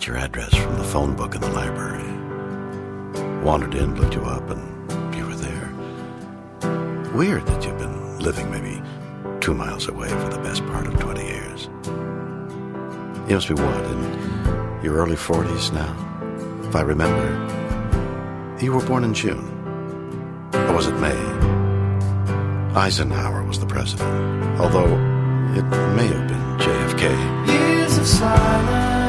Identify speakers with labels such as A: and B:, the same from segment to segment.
A: got your address from the phone book in the library. Wandered in, looked you up, and you were there. Weird that you've been living maybe two miles away for the best part of 20 years. You must be what, in your early 40s now? If I remember, you were born in June. Or was it May? Eisenhower was the president, although it may have been JFK.
B: Years of silence,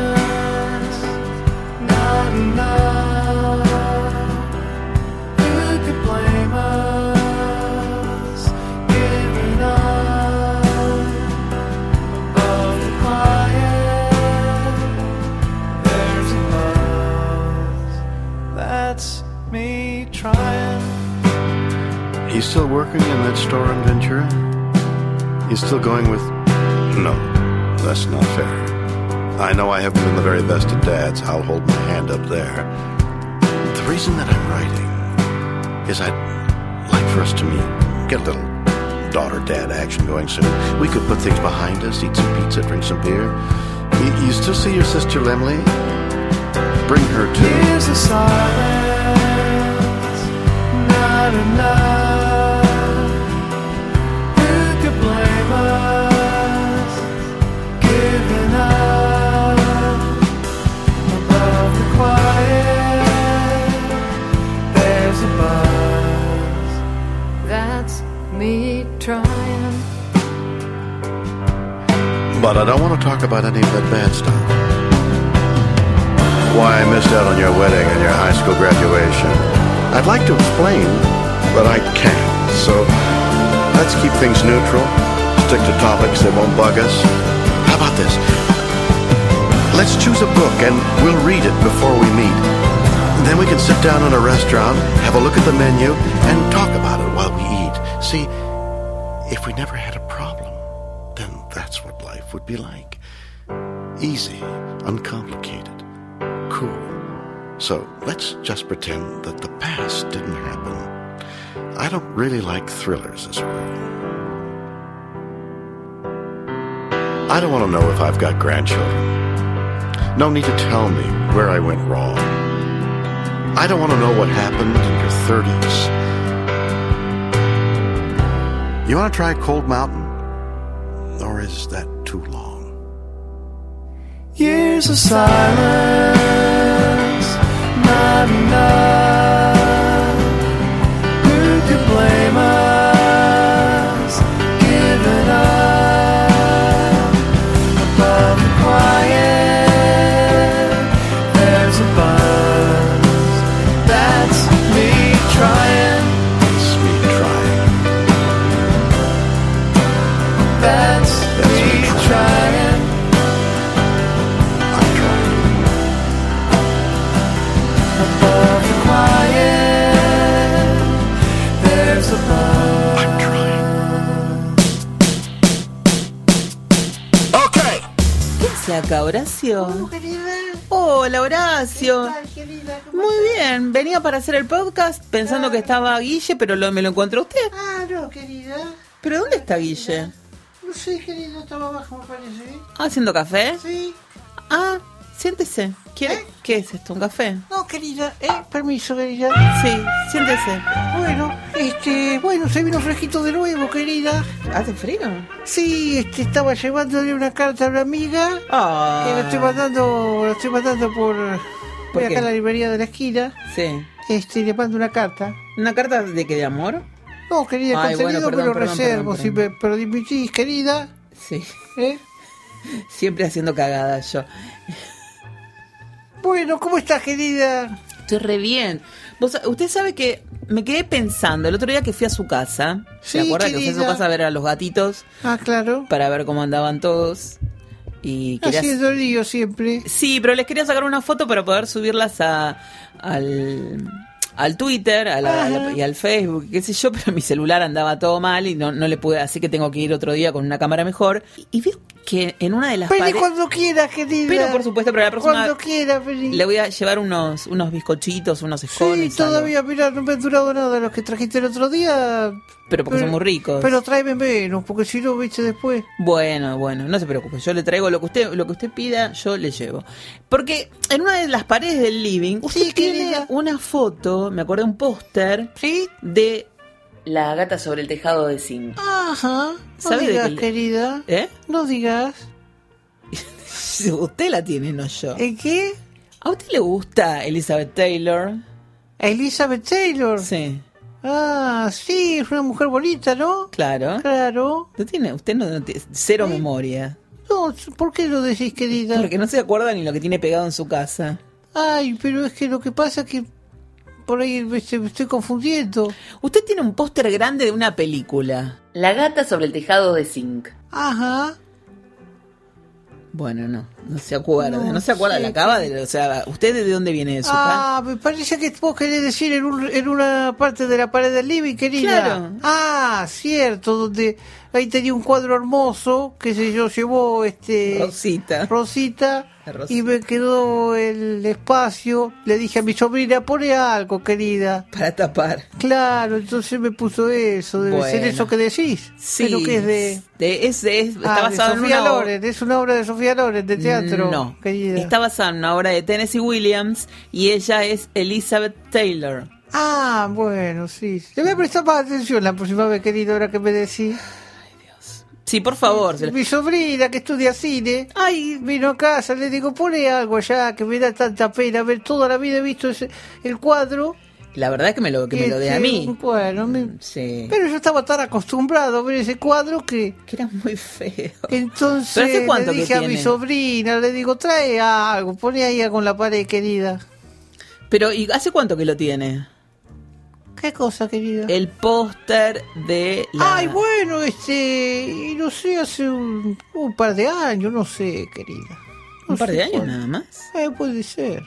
A: working in that store in Ventura? You still going with. No, that's not fair. I know I haven't been the very best of dads. I'll hold my hand up there. The reason that I'm writing is I'd like for us to meet, get a little daughter dad action going soon. We could put things behind us, eat some pizza, drink some beer. You, you still see your sister Lemley? Bring her too.
B: Years of silence, not enough.
A: But I don't want to talk about any of that bad stuff. Why I missed out on your wedding and your high school graduation. I'd like to explain, but I can't. So let's keep things neutral. Stick to topics that won't bug us. How about this? Let's choose a book and we'll read it before we meet. Then we can sit down in a restaurant, have a look at the menu, and talk about it while we eat. See, if we never had a would be like. Easy, uncomplicated, cool. So let's just pretend that the past didn't happen. I don't really like thrillers as a rule. I don't want to know if I've got grandchildren. No need to tell me where I went wrong. I don't want to know what happened in your 30s. You want to try Cold Mountain? Or is that too long?
B: Years of silence, not enough. Who could blame
C: Horacio?
D: querida?
C: Hola, Horacio.
D: Ay, querida, ¿cómo
C: Muy
D: estás?
C: bien, venía para hacer el podcast pensando que estaba Guille, pero lo- me lo encontró usted.
D: Ah, no, querida.
C: ¿Pero dónde está Guille?
D: No sé, querida, estaba abajo, me parece.
C: Ah, ¿Haciendo café?
D: Sí.
C: Ah, siéntese. ¿Quiere?
D: ¿Eh?
C: ¿Qué es esto? ¿Un café?
D: No, querida, eh, permiso, querida.
C: Sí, siéntese.
D: Bueno, este, bueno, se vino fresquito de nuevo, querida.
C: ¿Hace frío?
D: Sí, este, estaba llevándole una carta a una amiga.
C: Ah.
D: Que la estoy mandando, la estoy mandando por...
C: ¿Por
D: voy
C: qué?
D: acá a la librería de la esquina.
C: Sí.
D: Este, le mando una carta.
C: ¿Una carta de qué? ¿De amor?
D: No, querida,
C: Ay, bueno,
D: contenido
C: perdón,
D: me lo
C: perdón,
D: reservo,
C: perdón,
D: si me pero dimitís, querida.
C: Sí.
D: ¿Eh?
C: Siempre haciendo cagadas yo.
D: Bueno, ¿cómo estás, querida?
C: Estoy re bien. Vos, usted sabe que me quedé pensando el otro día que fui a su casa. ¿Se
D: Sí,
C: acuerda que fui a su casa a ver a los gatitos
D: Ah, claro.
C: para ver cómo andaban todos? Y quería...
D: Haciendo lío siempre.
C: Sí, pero les quería sacar una foto para poder subirlas a, al, al Twitter a la- a la-
D: Ajá.
C: y al Facebook, qué sé yo, pero mi celular andaba todo mal y no, no le pude, así que tengo que ir otro día con una cámara mejor. Y, y veo que en una de las paredes...
D: cuando quieras, querida.
C: Pero por supuesto, pero la próxima
D: Cuando quieras, vení.
C: le voy a llevar unos, unos bizcochitos, unos
D: Sí,
C: escones. algo.
D: todavía, mira, no me han durado nada los que trajiste el otro día.
C: Pero porque son muy ricos.
D: Pero tráeme menos, porque si no, viste después.
C: Bueno, bueno, no se preocupe, yo le traigo lo que usted, lo que usted pida, yo le llevo. Porque en una de las paredes del living, usted
D: Sí,
C: tiene
D: querida.
C: una foto, me acordé un póster
D: ¿Sí?
C: de la gata sobre el tejado de zinc.
D: Ajá. No
C: ¿Sabe de
D: digas, querida.
C: ¿Eh?
D: No digas.
C: usted la tiene, no yo.
D: ¿En qué?
C: ¿A usted le gusta Elizabeth Taylor?
D: Elizabeth Taylor.
C: Sí,
D: Ah, sí, es una mujer bonita, ¿no?
C: claro.
D: Claro.
C: ¿No tiene, usted no, no tiene cero memoria.
D: No, ¿por qué lo decís, querida?
C: Porque no se acuerda ni lo que tiene pegado en su casa.
D: Ay, pero es que lo que pasa es que por ahí me estoy confundiendo.
C: Usted tiene un póster grande de una película. La gata sobre el tejado de zinc.
D: Ajá.
C: Bueno, no, no se acuerda, no,
D: No
C: se acuerda,
D: sé,
C: la acaba de, o sea, ¿usted de dónde viene casa?
D: Ah, me parece que vos querés decir en, un- en una parte de la pared del living, querida.
C: Claro.
D: Ah, cierto, donde ahí tenía un cuadro hermoso que se yo llevó este
C: Rosita.
D: Rosita y me quedó el espacio. Le dije a mi sobrina, pone algo, querida.
C: Para tapar.
D: Claro, entonces me puso eso. Debe ser
C: Bueno.
D: eso que decís.
C: Sí.
D: Pero que es de...
C: de- es, es- está
D: Ah, de
C: basado en
D: Sofía
C: una obra-
D: Loren, es una obra de Sofía Loren de teatro.
C: No,
D: querida.
C: está basada en una obra de Tennessee Williams y ella es Elizabeth Taylor.
D: Ah, bueno, sí. Le voy a prestar más atención la próxima vez, querido, ahora que me decís.
C: Sí, por favor.
D: Mi sobrina que estudia cine,
C: Ay,
D: vino a casa, le digo, pone algo allá, que me da tanta pena ver toda la vida he visto ese, el cuadro.
C: la verdad es que me lo, que me lo dé a mí.
D: Bueno, me-
C: Sí.
D: pero yo estaba tan acostumbrado a ver ese cuadro que
C: Que era muy feo.
D: entonces
C: ¿Pero hace cuánto
D: le
C: que
D: dije a mi sobrina, le digo, trae algo, pone ahí algo en la pared, querida.
C: Pero, ¿y hace cuánto que lo tiene?
D: ¿Qué cosa, querida?
C: El póster de la...
D: Ay, bueno, este, no sé, hace un, un par de años, no sé, querida. No
C: Un par de años nada más.
D: Eh, puede ser.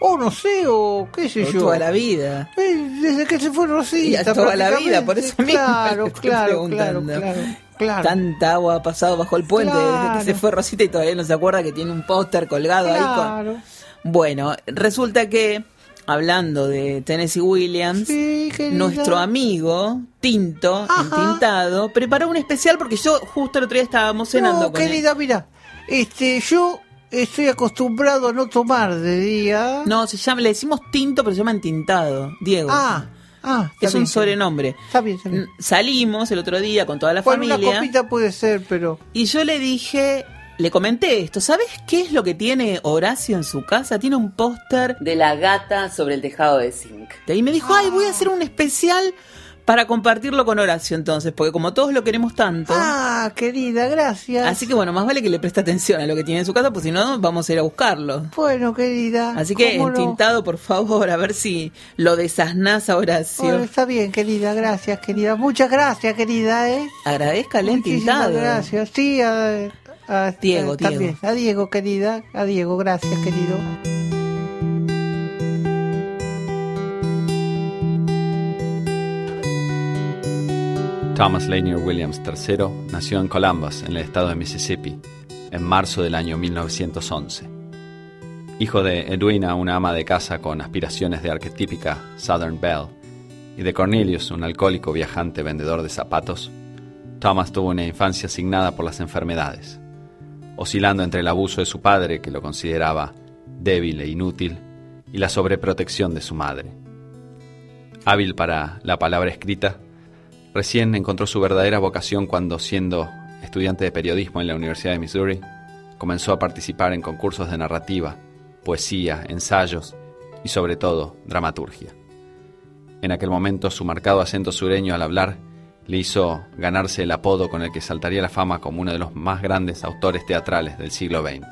D: O no sé, o qué sé
C: O
D: yo.
C: toda la vida.
D: Eh, Desde que se fue Rosita.
C: Toda la vida, por eso mismo
D: Claro, claro, claro, claro, claro.
C: Tanta agua ha pasado bajo el puente desde que se fue Rosita y todavía no se acuerda que tiene un póster colgado ahí
D: Claro.
C: con... Bueno, resulta que, hablando de Tennessee Williams,
D: Sí,
C: nuestro amigo Tinto,
D: Ajá.
C: entintado, preparó un especial porque yo justo el otro día estábamos cenando
D: No,
C: con él.
D: querida, mira, este, yo estoy acostumbrado a no tomar de día.
C: No, se llama, le decimos Tinto, pero se llama entintado. Diego.
D: Ah, ah.
C: es
D: bien,
C: un sobrenombre.
D: Está bien, está bien.
C: Salimos el otro día con toda la
D: Bueno, una
C: familia.
D: copita puede ser, pero...
C: Y yo le dije, le comenté esto, ¿sabes qué es lo que tiene Horacio en su casa? Tiene un póster
E: de la gata sobre el tejado de zinc.
C: de ahí me dijo, ay, voy a hacer un especial para compartirlo con Horacio entonces, porque como todos lo queremos tanto.
D: Ah, querida, gracias.
C: Así que bueno, más vale que le preste atención a lo que tiene en su casa, pues si no, vamos a ir a buscarlo.
D: Bueno, querida.
C: Así que entintado, por favor, a ver si lo desasnás a Horacio.
D: Bueno, está bien, querida, gracias, querida. Muchas gracias, querida, ¿eh?
C: Agradezcale
D: Muchísimas
C: entintado.
D: gracias. Sí, a, a-
C: Diego,
D: a- también.
C: Diego.
D: A Diego, querida. A Diego, gracias, querido.
F: Thomas Lanier Williams III nació en Columbus, en el estado de Mississippi, en marzo del año 1911. Hijo de Edwina, una ama de casa con aspiraciones de arquetípica Southern Belle, y de Cornelius, un alcohólico viajante vendedor de zapatos, Thomas tuvo una infancia asignada por las enfermedades, oscilando entre el abuso de su padre, que lo consideraba débil e inútil, y la sobreprotección de su madre. Hábil para la palabra escrita, Recién encontró su verdadera vocación cuando, siendo estudiante de periodismo en la Universidad de Missouri, comenzó a participar en concursos de narrativa, poesía, ensayos y, sobre todo, dramaturgia. En aquel momento, su marcado acento sureño al hablar le hizo ganarse el apodo con el que saltaría la fama como uno de los más grandes autores teatrales del siglo XX,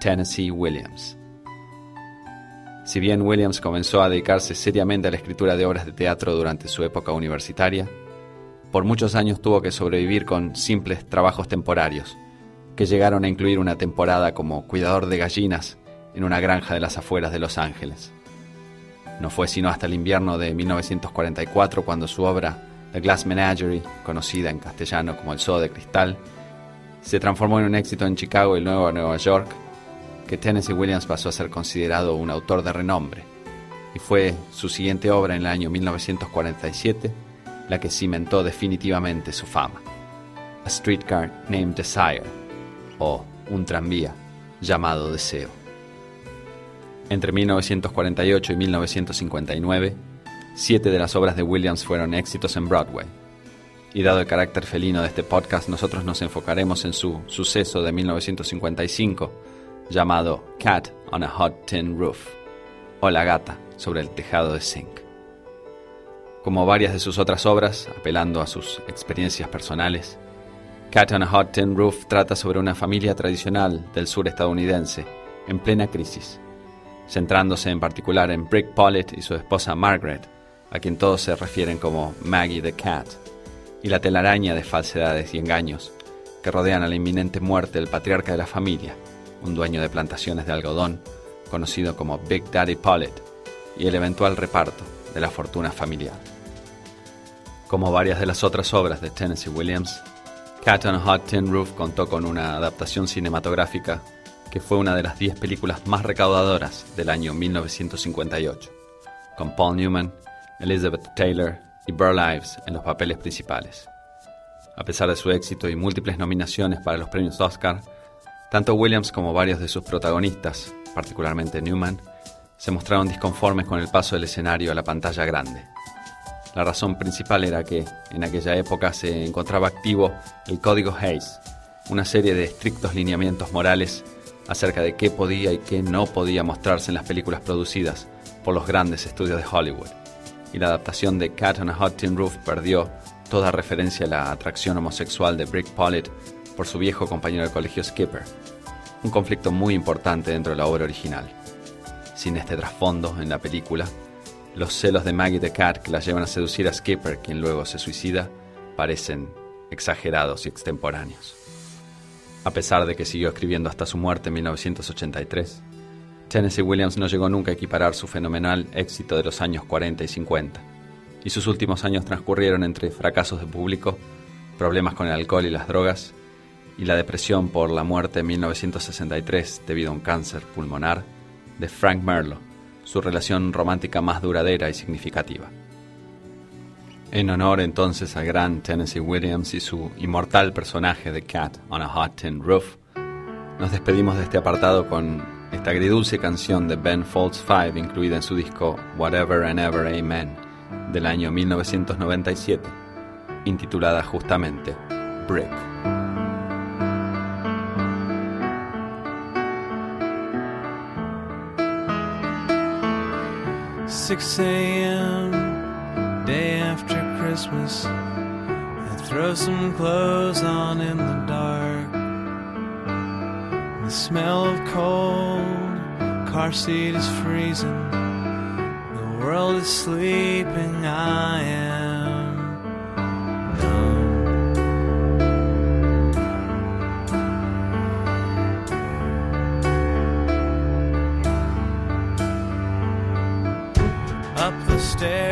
F: Tennessee Williams. Si bien Williams comenzó a dedicarse seriamente a la escritura de obras de teatro durante su época universitaria, por muchos años tuvo que sobrevivir con simples trabajos temporarios, que llegaron a incluir una temporada como cuidador de gallinas en una granja de las afueras de Los Ángeles. No fue sino hasta el invierno de 1944 cuando su obra The Glass Menagerie, conocida en castellano como El Zoo de Cristal, se transformó en un éxito en Chicago y luego en Nueva York, que Tennessee Williams pasó a ser considerado un autor de renombre, y fue su siguiente obra en el año 1947 la que cimentó definitivamente su fama. A Streetcar Named Desire, o Un tranvía llamado Deseo. Entre 1948 y 1959, siete de las obras de Williams fueron éxitos en Broadway. Y dado el carácter felino de este podcast, nosotros nos enfocaremos en su suceso de 1955, llamado Cat on a Hot Tin Roof, o La gata sobre el tejado de zinc. Como varias de sus otras obras, apelando a sus experiencias personales, Cat on a Hot Tin Roof trata sobre una familia tradicional del sur estadounidense, en plena crisis, centrándose en particular en Brick Pollitt y su esposa Margaret, a quien todos se refieren como Maggie the Cat, y la telaraña de falsedades y engaños que rodean a la inminente muerte del patriarca de la familia, un dueño de plantaciones de algodón, conocido como Big Daddy Pollitt, y el eventual reparto de la fortuna familiar. Como varias de las otras obras de Tennessee Williams, Cat on a Hot Tin Roof contó con una adaptación cinematográfica que fue una de las 10 películas más recaudadoras del año 1958, con Paul Newman, Elizabeth Taylor y Burl Ives en los papeles principales. A pesar de su éxito y múltiples nominaciones para los premios Oscar, tanto Williams como varios de sus protagonistas, particularmente Newman, se mostraron disconformes con el paso del escenario a la pantalla grande. La razón principal era que en aquella época se encontraba activo el Código Hayes, una serie de estrictos lineamientos morales acerca de qué podía y qué no podía mostrarse en las películas producidas por los grandes estudios de Hollywood. Y la adaptación de Cat on a Hot Tin Roof perdió toda referencia a la atracción homosexual de Brick Pollitt por su viejo compañero de colegio Skipper, un conflicto muy importante dentro de la obra original. Sin este trasfondo en la película, los celos de Maggie the Cat que la llevan a seducir a Skipper, quien luego se suicida, parecen exagerados y extemporáneos. A pesar de que siguió escribiendo hasta su muerte en 1983, Tennessee Williams no llegó nunca a equiparar su fenomenal éxito de los años 40 y 50, y sus últimos años transcurrieron entre fracasos de público, problemas con el alcohol y las drogas, y la depresión por la muerte en 1963 debido a un cáncer pulmonar de Frank Merlo, su relación romántica más duradera y significativa. En honor entonces al gran Tennessee Williams y su inmortal personaje de Cat on a Hot Tin Roof, nos despedimos de este apartado con esta agridulce canción de Ben Folds 5 incluida en su disco Whatever and Ever Amen del año 1997, intitulada justamente Brick.
G: 6 a.m. day after Christmas. I throw some clothes on in the dark. The smell of cold, car seat is freezing. The world is sleeping. I am numb. up the stairs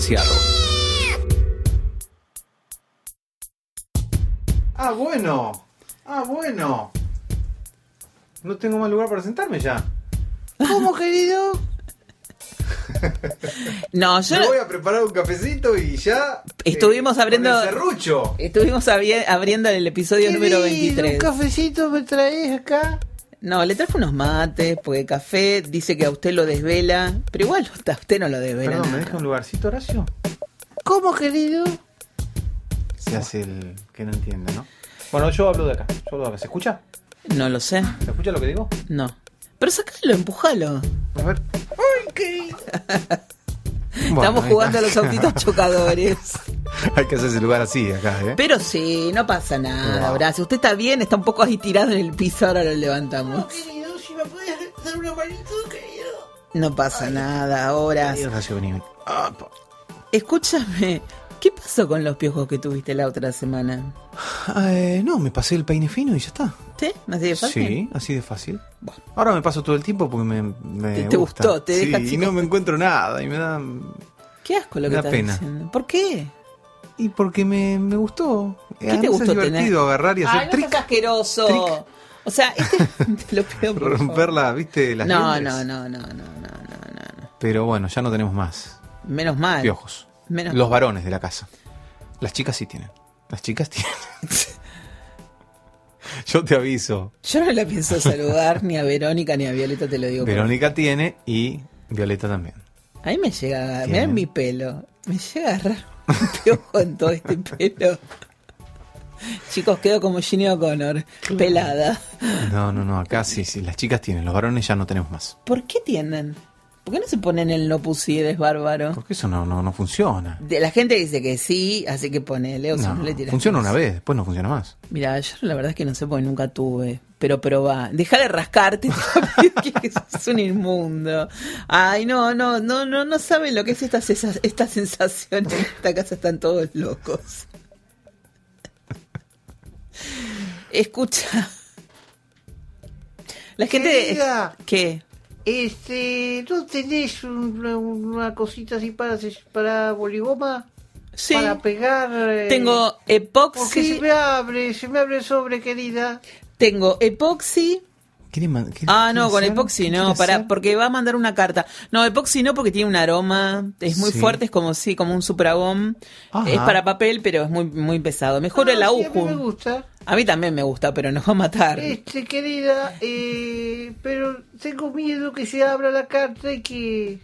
H: balanceado.
I: Ah, bueno. Ah, bueno. No tengo más lugar para sentarme ya.
D: ¿Cómo, querido?
C: No, yo
I: Me voy a preparar un cafecito y ya.
C: Estuvimos
I: con
C: abriendo-
I: el serrucho.
C: estuvimos abri- abriendo el episodio
D: Qué
C: número
D: lindo,
C: 23.
D: ¿Un cafecito me traes acá?
C: No, le traje unos mates, porque café dice que a usted lo desvela, pero igual a usted no lo desvela.
I: Perdón, ¿me
C: nada.
I: deja un lugarcito, Horacio?
D: ¿Cómo, querido?
I: Se hace el que no entiende, ¿no? Bueno, yo hablo de acá. Yo hablo de acá. ¿Se escucha?
C: No lo sé,
I: ¿Se escucha lo que digo?
C: no. Pero sacalo, empujalo.
I: A ver.
C: Estamos jugando a los autitos chocadores.
I: Hay que hacer ese lugar así acá, ¿eh?
C: Pero sí, no pasa nada,
I: Wow.
C: Horacio. Usted está bien, está un poco ahí tirado en el piso, ahora lo levantamos.
D: Querido, si me puedes dar una manito, querido.
C: No pasa nada.
I: Ay, vení. Ah,
C: Escúchame, ¿qué pasó con los piojos que tuviste la otra semana?
I: Eh, no, me pasé el peine fino y ya está.
C: ¿Sí? ¿Así de fácil?
I: Sí, así de fácil.
C: Bueno.
I: Ahora me paso todo el tiempo porque me, me
C: Te- te
I: gusta.
C: gustó, te
I: sí,
C: deja
I: y no me encuentro nada y me da
C: Qué asco lo
I: Me
C: que
I: da
C: estás
I: pena.
C: diciendo. ¿Por qué?
I: Y porque me, me gustó.
C: ¿Qué te gustó
I: es divertido
C: tener?
I: agarrar y hacer
C: Ay, no
I: trick,
C: seas asqueroso.
I: trick.
C: O sea, este te lo pido por favor.
I: romperla, ¿viste? Las
C: No, no, no, no, no, no, no, no.
I: Pero bueno, ya no tenemos más
C: Menos mal.
I: piojos.
C: Menos
I: Los varones de la casa. Las chicas sí tienen. Las chicas tienen. Yo te aviso.
C: Yo no la pienso saludar ni a Verónica ni a Violeta, te lo digo. por-
I: Verónica tiene y Violeta también.
C: A mí me llega, mirá
I: Tienen.
C: mi pelo. Me llega a agarrar en todo este pelo. Chicos, quedo como Ginny O'Connor, pelada.
I: No, no, no, acá sí, sí, las chicas tienen, los varones ya no tenemos más.
C: ¿Por qué tienen? ¿Por qué no se ponen el no pusieres bárbaro?
I: Porque eso no, no, no funciona.
C: De- la gente dice que sí, así que ponele, o si
I: No,
C: no le tiras
I: funciona
C: más.
I: una vez, después no funciona más.
C: Mira, yo la verdad es que no sé porque nunca tuve. Pero probá. Deja de rascarte. que sos un inmundo. Ay, no, no, no, no, no saben lo que es esta, esta sensación. En esta casa están todos locos. Escucha. La gente.
D: Querida.
C: ¿Qué?
D: Este, ¿no tenés una, una cosita así para, para boligoma?
C: Sí.
D: Para pegar. eh,
C: Tengo
D: Porque
C: epoxi.
D: se me abre, se me abre el sobre, querida.
C: Tengo epoxi.
I: ¿Quiere man- quiere-
C: Ah, no, con epoxi
I: ¿Qué
C: no, para, porque va a mandar una carta. No, epoxi no, porque tiene un aroma, es muy
I: Sí.
C: fuerte, es como sí, como un supragón. Es para papel, pero es muy muy pesado. Mejor
D: Ah,
C: el
D: sí, a mí
C: agujo.
D: me gusta.
C: A mí también me gusta, pero nos va a matar.
D: Este, querida, eh, pero tengo miedo que se abra la carta y que.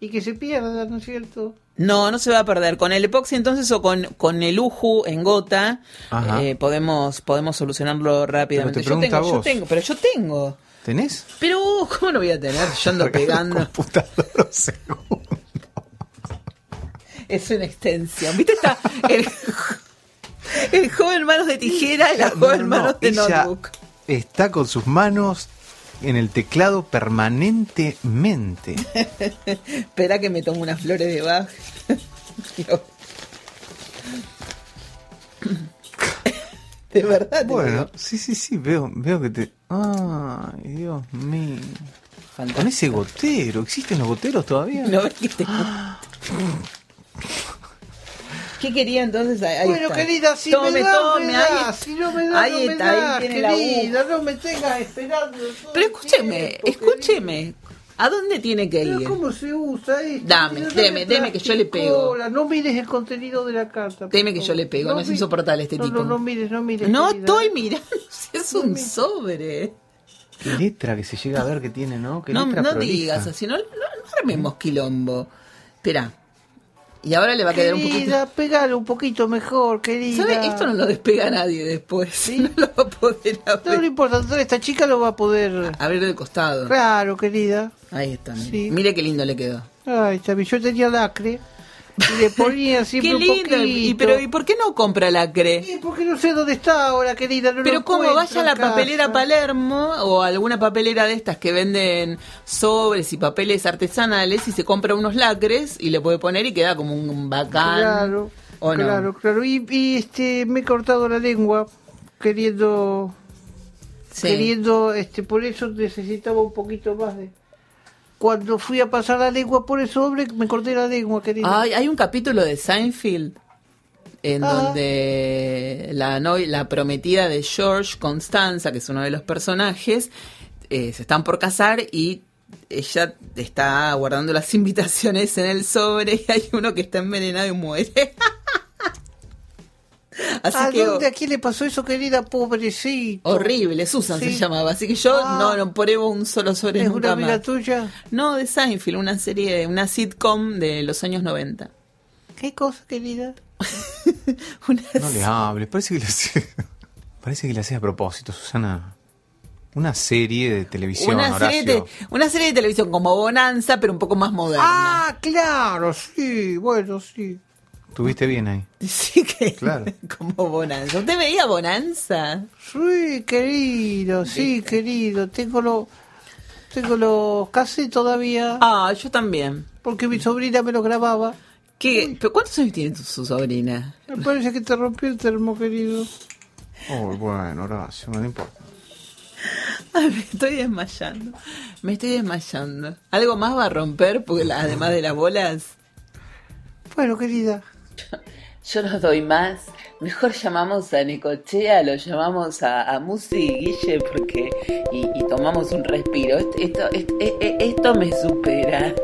D: y que se pierda, ¿no es cierto?
C: No, no se va a perder. Con el epoxi entonces o con, con el uju en gota eh, podemos, podemos solucionarlo rápidamente.
I: Pero te
C: yo tengo, yo tengo, pero yo tengo.
I: ¿Tenés?
C: Pero ¿cómo no voy a tener? Yo ando pegando. Es una extensión. ¿Viste? Está el, el joven manos de tijera y la joven
I: no, no,
C: manos de notebook.
I: Está con sus manos en el teclado permanentemente.
C: Espera que me tomo unas flores de Bach. de verdad.
I: Bueno, sí, sí, sí, veo, veo que te. Ay, Dios mío. Con ese gotero, ¿existen los goteros todavía?
C: No ves que te- ¿Qué quería entonces? Ahí, ahí
D: Bueno,
C: está.
D: querida, si
C: tome,
D: me das,
C: tome,
D: me
C: ahí,
D: das, si no me das,
C: ahí
D: no me
C: está, ahí
D: das,
C: tiene la
D: querida, no me tengas esperando todo
C: Pero escúcheme,
D: tiempo,
C: escúcheme. ¿A dónde tiene que
D: querida.
C: ir?
D: ¿cómo se usa esto?
C: Dame,
D: Querida, no
C: deme,
D: me
C: deme, que yo le pego.
D: No mires el contenido de la carta.
C: Deme que yo le pego, no es
D: mi-
C: insoportable este
D: no,
C: tipo.
D: No, no mires, no mires.
C: No
D: querida.
C: estoy mirando, si es un sobre.
I: Qué letra que se llega a ver que tiene, ¿no? Qué
C: No,
I: letra
C: no
I: prolija.
C: digas así, no, no, no armemos quilombo. Espera. Y ahora le va a quedar un poquito.
D: Querida, pegalo un poquito mejor, querida.
C: ¿Sabe? Esto no lo despega nadie después. No lo va a poder
D: No, no
C: abrir.
D: importa, esta chica lo va a poder...
C: Abrir de costado.
D: Claro, querida.
C: Ahí está. Mire,
D: Sí.
C: Mire qué lindo le quedó.
D: Ay, bien, yo tenía lacre. Y le ponía siempre
C: Qué lindo. Y, pero ¿y por qué no compra lacre?
D: Porque no sé dónde está ahora, querida. no
C: Pero como vaya a la
D: casa.
C: papelera Palermo o alguna papelera de estas que venden sobres y papeles artesanales y se compra unos lacres y le puede poner y queda como un bacán.
D: Claro,
C: ¿O no?
D: claro, claro. Y, y, este, me he cortado la lengua queriendo,
C: Sí.
D: queriendo, este, por eso necesitaba un poquito más de. Cuando fui a pasar la lengua por el sobre, me corté la lengua, querida.
C: Ay, hay un capítulo de Seinfeld en
D: Ah.
C: donde la, no- la prometida de George, Constanza, que es uno de los personajes, eh, se están por casar y ella está guardando las invitaciones en el sobre y hay uno que está envenenado y muere. Así
D: ¿A
C: que
D: dónde? ¿A quién le pasó eso, querida? Pobrecito.
C: horrible, Susan se llamaba. Así que yo
D: Ah.
C: no, no pruebo un solo sobre
D: ¿Es una amiga
C: más.
D: tuya?
C: No, de Seinfeld, una serie, una sitcom de los años 90.
D: ¿Qué cosa, querida?
C: Una
I: No le hables, parece que le hacía, parece que le hacía a propósito, Susana. Una serie de televisión,
C: una serie, de, una serie de televisión como Bonanza, pero un poco más moderna.
D: Ah, claro, sí, bueno, sí.
I: Tuviste bien ahí.
C: Sí que
I: Claro.
C: como Bonanza. ¿Usted veía Bonanza?
D: Sí, querido, sí, querido. Tengo lo, tengo los casi todavía,
C: Ah, yo también.
D: porque mi sobrina me lo grababa.
C: ¿Qué? ¿Pero ¿Cuántos años tiene tu- su sobrina?
D: Me parece que te rompió el termo, querido.
I: Oh, bueno, Horacio, no le importa.
C: Ay, me estoy desmayando. Me estoy desmayando. ¿Algo más va a romper? Porque la- además de las bolas.
D: Bueno, querida.
E: Yo no doy más. Mejor llamamos a Necochea, lo llamamos a, a Musi y Guille porque y, tomamos un respiro. Esto me supera.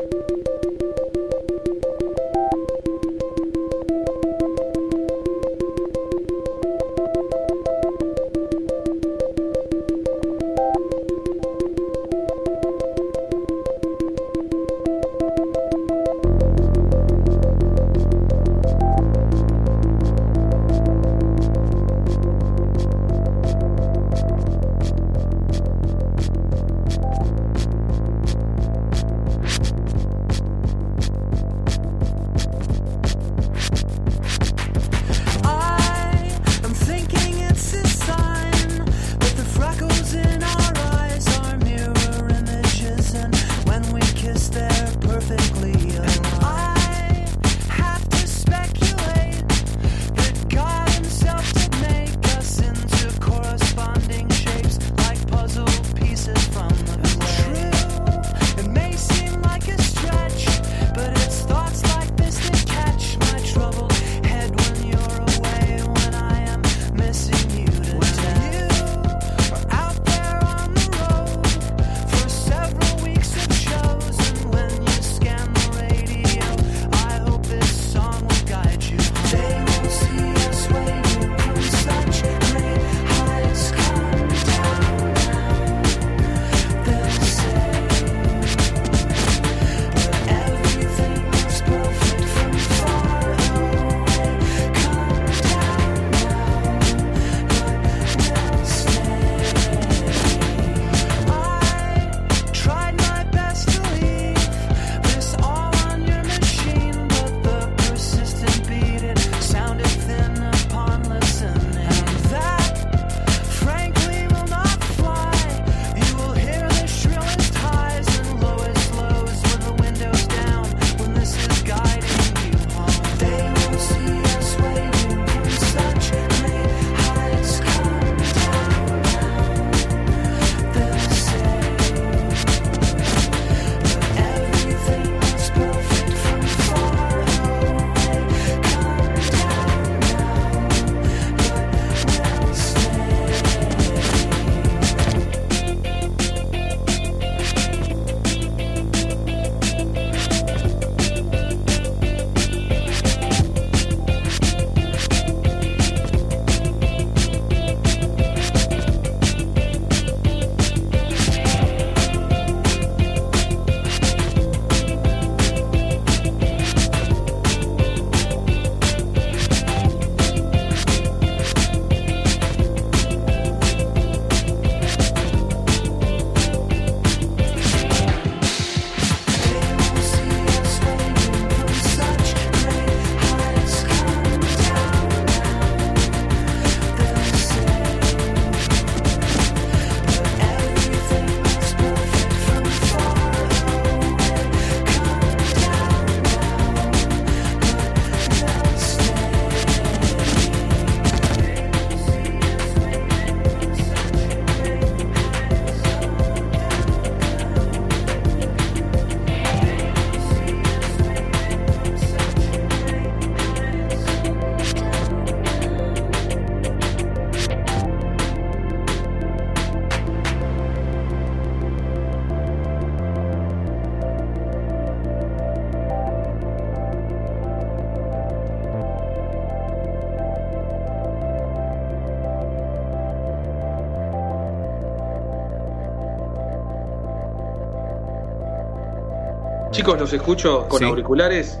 J: Chicos, los escucho con
I: Sí.
J: auriculares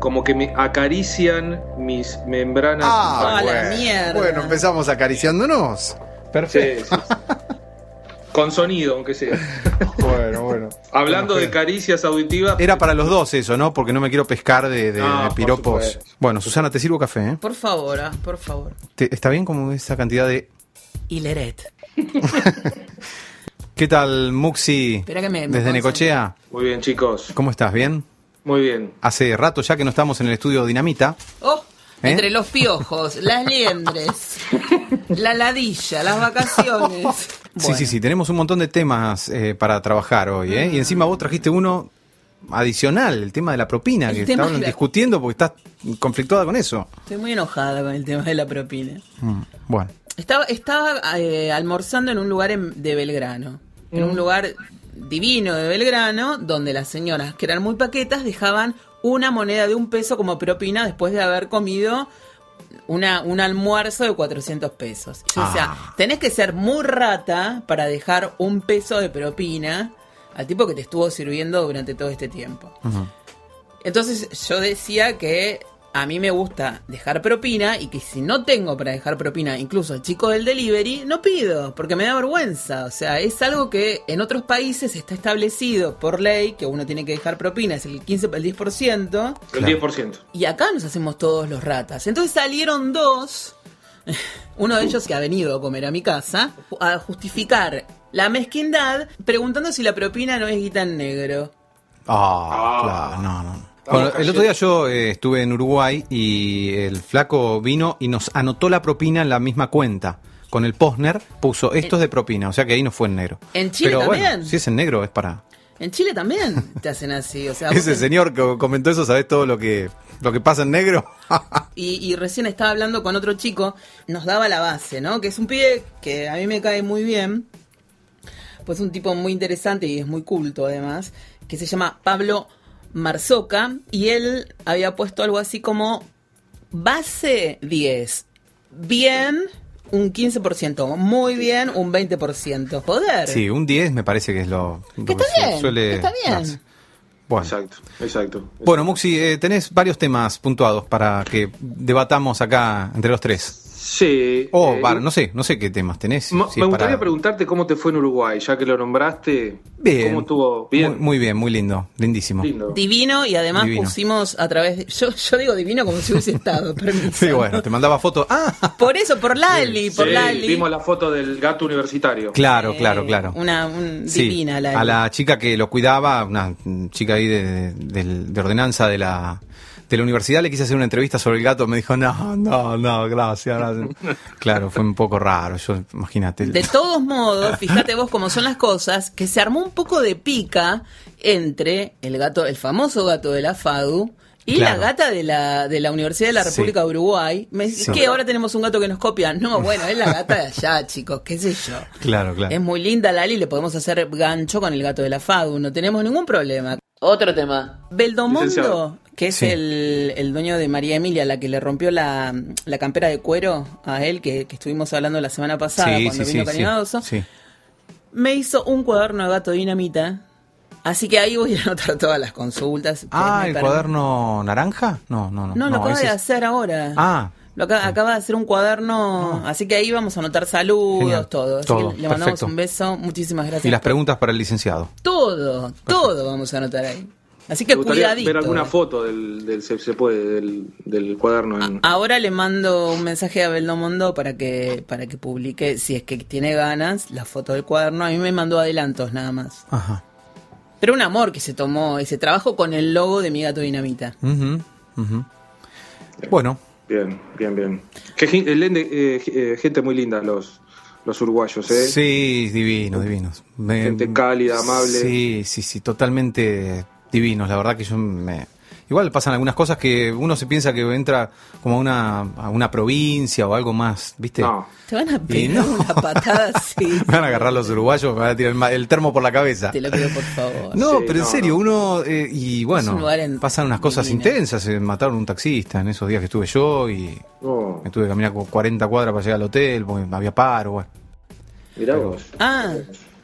J: como que me acarician mis membranas.
I: Ah,
C: Ah, la
I: bueno.
C: mierda.
I: Bueno, empezamos acariciándonos. Perfecto.
J: Sí, sí, sí. Con sonido, aunque sea.
I: Bueno, bueno.
J: Hablando
I: Bueno,
J: de caricias auditivas.
I: Era para los dos eso, ¿no? Porque no me quiero pescar de, de-
J: No,
I: de
J: por
I: piropos. Bueno, Susana, te sirvo café, ¿eh?
C: Por favor, ah, por favor.
I: ¿Te- ¿Está bien como esa cantidad de...
C: Y Leret.
I: ¿Qué tal, Muxi?
C: Espera que me- me
I: Desde. Necochea.
J: Muy bien, chicos.
I: ¿Cómo estás? ¿Bien?
J: Muy bien.
I: Hace rato ya que no estamos en el estudio Dinamita.
C: Oh,
I: ¿Eh?
C: entre los piojos, las liendres, la ladilla, las vacaciones.
I: Sí, sí, sí, tenemos un montón de temas eh, para trabajar hoy, ¿eh? Y encima vos trajiste uno adicional, el tema de la propina,
C: El
I: que estaban
C: la-
I: discutiendo porque estás conflictuada con eso.
C: Estoy muy enojada con el tema de la propina.
I: Mm, Bueno,
C: Estaba, estaba eh, almorzando en un lugar en- de Belgrano, en un lugar divino de Belgrano, donde las señoras, que eran muy paquetas, dejaban una moneda de un peso como propina después de haber comido una, un almuerzo de 400 pesos. Yo decía,
I: Ah.
C: tenés que ser muy rata para dejar un peso de propina al tipo que te estuvo sirviendo durante todo este tiempo. Entonces yo decía que a mí me gusta dejar propina y que si no tengo para dejar propina, incluso al chico del delivery, no pido, porque me da vergüenza. O sea, es algo que en otros países está establecido por ley, que uno tiene que dejar propina, es el 15, el 10%,
J: El
I: Claro.
J: 10%.
C: y acá nos hacemos todos los ratas. Entonces salieron dos, uno de ellos que ha venido a comer a mi casa, a justificar la mezquindad preguntando si la propina no es guita en negro.
I: Ah,
J: Ah.
I: claro, no, no. Bueno, el otro día yo eh, estuve en Uruguay y el flaco vino y nos anotó la propina en la misma cuenta. Con el Posner puso esto es de propina, o sea que ahí no fue en negro.
C: ¿En Chile
I: Pero
C: también?
I: bueno, si es en negro es para...
C: En Chile también te hacen así, o sea,
I: Ese señor que comentó eso, ¿sabés todo lo que, lo que pasa en negro?
C: y, y recién estaba hablando con otro chico, nos daba la base, ¿no? Que es un pibe que a mí me cae muy bien, pues un tipo muy interesante y es muy culto además, que se llama Pablo Marzoca, y él había puesto algo así como base 10, bien un 15%, muy bien un 20%, poder.
I: Sí, un 10 me parece que es lo, lo
C: Que está bien,
I: suele
C: está bien.
I: darse. Bueno.
J: Exacto, exacto.
I: Bueno, Muxi, eh, tenés varios temas puntuados para que debatamos acá entre los tres.
J: Sí.
I: O,
J: eh,
I: no sé, no sé qué temas tenés. Si
J: me gustaría
I: para-
J: preguntarte cómo te fue en Uruguay, ya que lo nombraste.
I: Bien.
J: ¿Cómo estuvo? Bien.
I: Muy, muy bien, muy lindo, lindísimo.
J: Lindo.
C: Divino y además
I: Divino.
C: pusimos a través de... Yo, yo digo divino como si hubiese estado, permiso.
I: Sí, bueno, te mandaba fotos. Ah,
C: Por eso, por Lali, por
J: Sí,
C: Lali.
J: vimos la foto del gato universitario.
I: claro,
C: Eh,
I: claro, claro.
C: Una un-
I: Sí,
C: divina Lali.
I: A la chica que lo cuidaba, una chica ahí de, de- de ordenanza de la, de la universidad, le quise hacer una entrevista sobre el gato. Me dijo, no, no, no, gracias. gracias". claro, fue un poco raro. Yo, imagínate.
C: De todos modos, fíjate vos cómo son las cosas, que se armó un poco de pica entre el gato, el famoso gato de la FADU y
I: Claro.
C: la gata de la, de la Universidad de la
I: Sí.
C: República de Uruguay. Me dice,
I: Sí.
C: que ahora tenemos un gato que nos copia. No, bueno, es la gata de allá, chicos, qué sé yo.
I: Claro, claro.
C: Es muy linda Lali, le podemos hacer gancho con el gato de la FADU, no tenemos ningún problema.
E: Otro tema.
C: Beldomondo,
J: Licenciado.
C: Que es
I: Sí.
C: el, el dueño de María Emilia, la que le rompió la, la campera de cuero a él, que, que estuvimos hablando la semana pasada
I: Sí,
C: cuando
I: sí,
C: vino
I: sí.
C: me hizo un cuaderno de gato dinamita. Así que ahí voy a anotar todas las consultas.
I: Ah, el cuaderno naranja? No, no, no.
C: No, lo acaba de
I: es-
C: hacer ahora.
I: Ah,
C: Lo acaba, acaba de hacer un cuaderno, así que ahí vamos a anotar saludos,
I: Genial.
C: todo. Así
I: Todo,
C: que le mandamos
I: perfecto.
C: un beso, muchísimas gracias.
I: y las preguntas para el licenciado.
C: Todo, todo vamos a anotar ahí. Así que cuidadito.
J: ver alguna foto del, del se, se puede del, del cuaderno en,
C: Ahora le mando un mensaje a Beldomondo para que para que publique, si es que tiene ganas, la foto del cuaderno. A mí me mandó adelantos nada más.
I: Ajá.
C: Pero un amor que se tomó ese trabajo con el logo de mi gato dinamita.
I: Ujú. Bueno,
J: Bien, bien, bien. Que eh, eh, eh, gente muy linda los, los uruguayos, ¿eh?
I: sí, divinos, divinos.
J: Gente cálida, amable.
I: Sí, sí, sí, totalmente divinos. La verdad que yo me... Igual pasan algunas cosas que uno se piensa que entra como a una, a una provincia o algo más, ¿viste?
J: No,
C: Te van a pegar
I: no.
C: una patada así.
I: Me van a agarrar los uruguayos, me van a tirar el, termo por la cabeza.
C: Te lo pido por favor.
I: No,
J: Sí,
I: pero en serio,
J: no.
I: uno, eh, y bueno,
C: un
I: pasan unas cosas
C: divino.
I: intensas. eh, mataron a un taxista en esos días que estuve yo y
J: no.
I: me tuve que caminar como 40 cuadras para llegar al hotel porque había paro. Bueno.
J: Mirá vos.
C: Ah,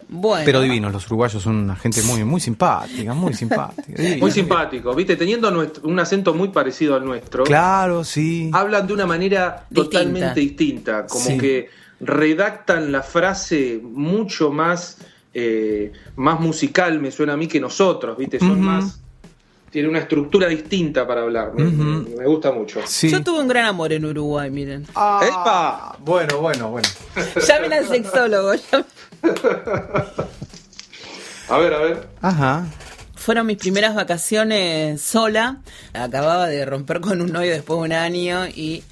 C: Bueno.
I: Pero divinos, los uruguayos son una gente muy, muy simpática, muy simpática.
J: Muy simpático, ¿viste? Teniendo nuestro- un acento muy parecido al nuestro,
I: Claro, sí.
J: hablan de una manera
C: Distinta.
J: totalmente distinta, como
I: Sí.
J: que redactan la frase mucho más, eh, más musical, me suena a mí, que nosotros, ¿viste? Son más. Tiene una estructura distinta para hablar, me, gusta mucho.
I: Sí.
C: Yo tuve un gran amor en Uruguay, miren.
I: Ah,
J: ¡Epa!
I: Bueno, bueno, bueno.
C: Llamen al sexólogo. llamen.
J: A ver, a ver.
I: Ajá.
C: Fueron mis primeras vacaciones sola. Acababa de romper con un novio después de un año y